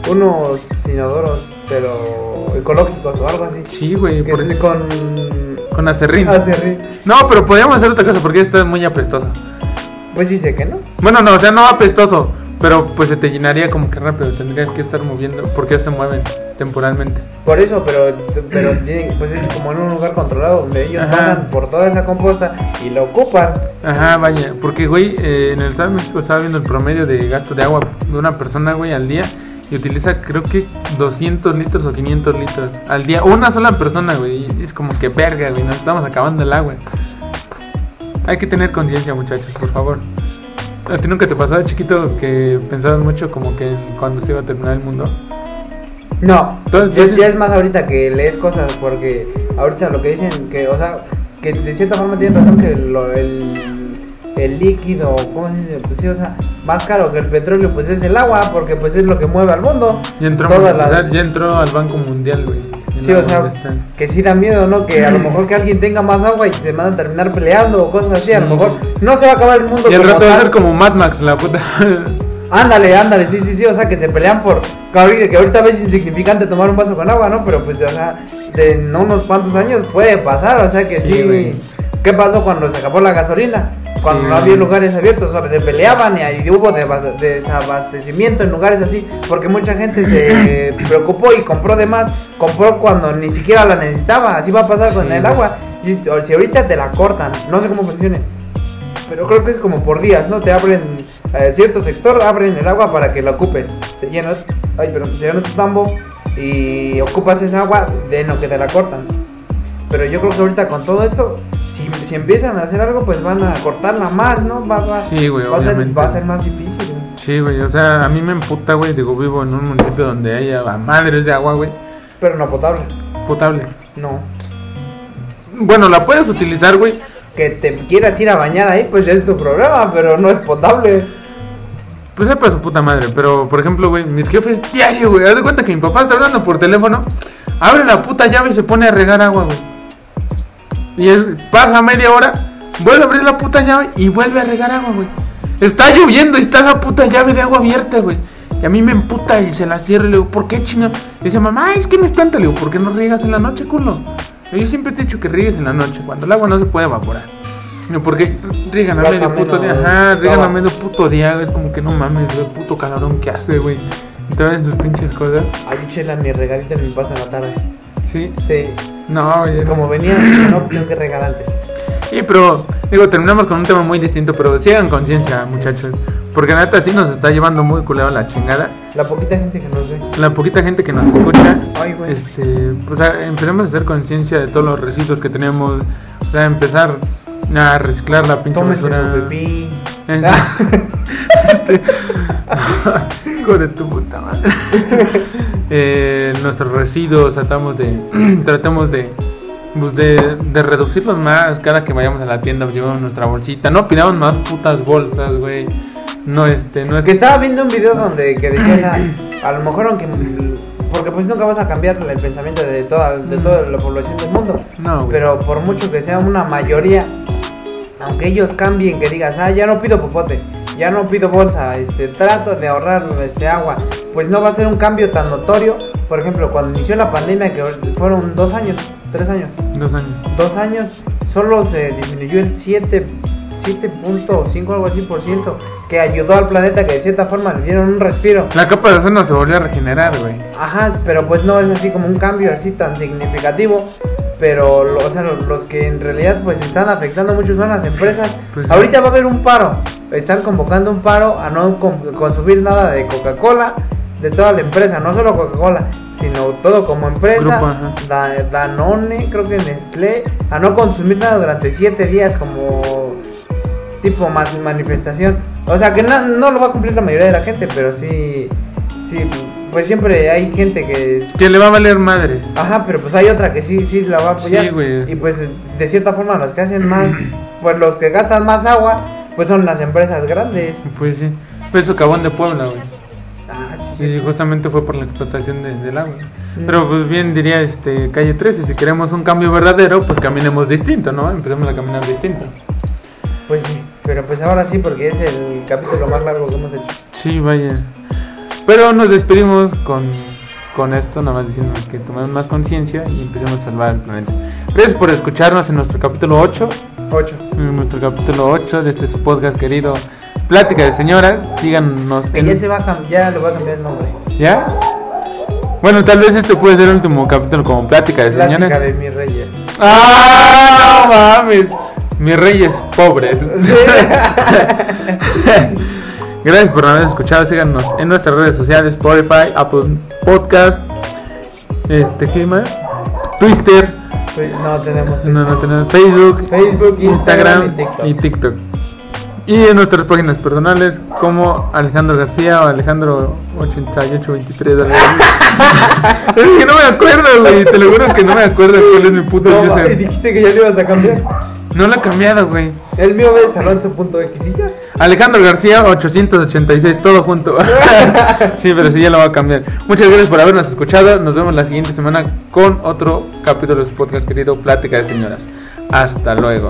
Unos inodoros, pero ecológicos o algo así. Sí, güey, Que por- es con. con acerrín. acerrín. No, pero podríamos hacer otra cosa porque esto es muy apestoso. Pues dice que no. Bueno, no, o sea, no apestoso, pero pues se te llenaría como que rápido, tendrías que estar moviendo, porque se mueven temporalmente. Por eso, pero, pero pues es como en un lugar controlado donde ellos Ajá. pasan por toda esa composta y lo ocupan. Ajá, vaya, porque, güey, eh, en el Estado de México estaba viendo el promedio de gasto de agua de una persona, güey, al día, y utiliza creo que 200 litros o 500 litros al día, una sola persona, güey, y es como que verga, güey, nos estamos acabando el agua. Hay que tener conciencia, muchachos, por favor. ¿A ti nunca te pasaba, chiquito, que pensabas mucho como que cuando se iba a terminar el mundo? No, Entonces, ya, es más ahorita que lees cosas, porque ahorita lo que dicen, que, o sea, que de cierta forma tienen razón que lo- el, el líquido, ¿cómo se dice? Pues sí, o sea, más caro que el petróleo, pues es el agua, porque pues es lo que mueve al mundo. Ya entró, Todas las- ya entró al Banco Mundial, güey. Sí, la o sea, están. que sí da miedo, ¿no? Que a lo mejor que alguien tenga más agua y te van a terminar peleando o cosas así, a lo Mm. mejor no se va a acabar el mundo. Y como rato va a ser como Mad Max, la puta. [LAUGHS] Ándale, ándale, sí, sí, sí, o sea, que se pelean por. Que ahorita, que ahorita ves insignificante tomar un vaso con agua, ¿no? Pero pues, o sea, de en unos cuantos años puede pasar, o sea que Sí, sí. güey. ¿Qué pasó cuando se acabó la gasolina? Cuando Sí, no había lugares abiertos, o sea, se peleaban y ahí hubo desabastecimiento en lugares así, porque mucha gente se [COUGHS] preocupó y compró de más, compró cuando ni siquiera la necesitaba, así va a pasar con el agua. Y o si ahorita te la cortan, no sé cómo funcione, pero creo que es como por días, ¿no? Te abren eh, cierto sector, abren el agua para que la ocupes. Se llena, ay, pero se llena tu tambo y ocupas esa agua de lo que te la cortan. Pero yo creo que ahorita con todo esto, si, si empiezan a hacer algo, pues van a cortarla más, ¿no? Va, va, Sí, güey, va, a ser, obviamente. va a ser más difícil. güey. Sí, güey, o sea, a mí me emputa, güey. Digo, vivo en un municipio donde haya madres de agua, güey. Pero no potable, Potable. no. Bueno, la puedes utilizar, güey. Que te quieras ir a bañar ahí, pues ya es tu problema, pero no es potable. Pues es para su puta madre. Pero, por ejemplo, güey, mis jefes diario, güey. Haz de cuenta que mi papá está hablando por teléfono. Abre la puta llave y se pone a regar agua, güey. Y es, pasa media hora, vuelve a abrir la puta llave y vuelve a regar agua, güey. Está lloviendo y está la puta llave de agua abierta, güey. Y a mí me emputa y se la cierro y le digo, ¿por qué chinga? Y dice, mamá, es que me espanta. Le digo, ¿por qué no riegas en la noche, culo? Yo siempre te he dicho que riegues en la noche, cuando el agua no se puede evaporar. Y yo, ¿por qué riegan a medio puto día? Ajá, riegan a medio puto día. Es como que no mames, el puto calorón que hace, güey. Y te ven sus pinches cosas. Ay, chela, mi regalita me pasa en la tarde. Sí. Sí, No, güey. como venía, no, tengo que regar antes. Sí, pero, digo, terminamos con un tema muy distinto, pero sigan conciencia, muchachos. Porque la neta sí nos está llevando muy culero la chingada. La poquita gente que nos ve. La poquita gente que nos escucha, Ay, güey. este, pues a- empecemos a hacer conciencia de todos los residuos que tenemos. O sea, empezar a reciclar la pinche Tómense basura. su pipí. En- [LAUGHS] Este- [LAUGHS] Hijo de tu puta madre. [LAUGHS] Eh, nuestros residuos tratamos de [CLEARS THROAT] tratamos de pues de, de reducirlos más cada que vayamos a la tienda llevamos nuestra bolsita. No pidamos más putas bolsas güey. No este no es Que estaba viendo un video donde que decía, o sea, a lo mejor aunque porque pues nunca vas a cambiar el pensamiento de toda de toda la población del mundo, no pero por mucho que sea una mayoría aunque ellos cambien, que digas, "Ah, ya no pido popote, ya no pido bolsa, este trato de ahorrar este agua", pues no va a ser un cambio tan notorio. Por ejemplo, cuando inició la pandemia que fueron dos años, tres años, dos años dos años solo se disminuyó el 7 7.5 algo así por ciento que ayudó al planeta que de cierta forma le dieron un respiro. la capa de ozono se volvió a regenerar güey Ajá, pero pues no es así como un cambio así tan significativo. Pero, o sea, lo- los que en realidad pues están afectando mucho son las empresas. Pues. Ahorita va a haber un paro. Están convocando un paro a no con- consumir nada de Coca-Cola, de toda la empresa, no solo Coca-Cola, sino todo como empresa. Grupo. Da- Danone, creo que Nestlé, a no consumir nada durante 7 días como tipo ma- manifestación. O sea que no, no lo va a cumplir la mayoría de la gente, pero sí, sí, pues siempre hay gente que... que le va a valer madre Ajá, pero pues hay otra que sí, sí la va a apoyar. Sí, güey. Y pues de cierta forma los que hacen más, [CLEARS THROAT] pues los que gastan más agua, pues son las empresas grandes. pues sí fue el socavón de Puebla güey Ah, sí, justamente fue por la explotación de- del agua. Mm. Pero pues bien diría este calle 13, si queremos un cambio verdadero, pues caminemos distinto, ¿no? Empecemos a caminar distinto. Pues sí, pero pues ahora sí porque es el capítulo más largo que hemos hecho. Sí, vaya. Pero nos despedimos con, con esto, nada más diciendo que tomemos más conciencia y empecemos a salvar el planeta. Gracias por escucharnos en nuestro capítulo 8, 8. en nuestro capítulo 8 de este su podcast querido Plática de Señoras. Síganos Que en- ya se va a cam- ya le voy a cambiar el nombre. ¿Ya? Bueno, tal vez este puede ser el último capítulo como Plática de Plática Señoras. de mi reyes. ¡Ah! No mames. Mis reyes pobres. [LAUGHS] Gracias por habernos escuchado. Síganos en nuestras redes sociales: Spotify, Apple Podcast. Este, ¿qué más? Twitter. No tenemos No, no tenemos Facebook, Facebook, Instagram Instagram y y TikTok. Y en nuestras páginas personales como Alejandro García o Alejandro 8823. algo así. es que no me acuerdo, güey. Te lo juro que no me acuerdo cuál es mi puto No, user. dijiste que ya le ibas a cambiar. No lo he cambiado, güey. El mío es alonso.x y ya. Alejandro García 886, todo junto. [LAUGHS] sí, pero sí, ya lo va a cambiar. Muchas gracias por habernos escuchado. Nos vemos la siguiente semana con otro capítulo de su podcast querido Plática de Señoras. Hasta luego.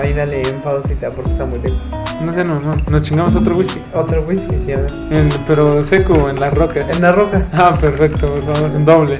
Ahí dale en pausita porque está muy lejos. No sé, no, no, nos chingamos otro whisky. Otro whisky, sí, a ver. En- pero seco, en las rocas. En las rocas. Ah, perfecto, por favor, en doble.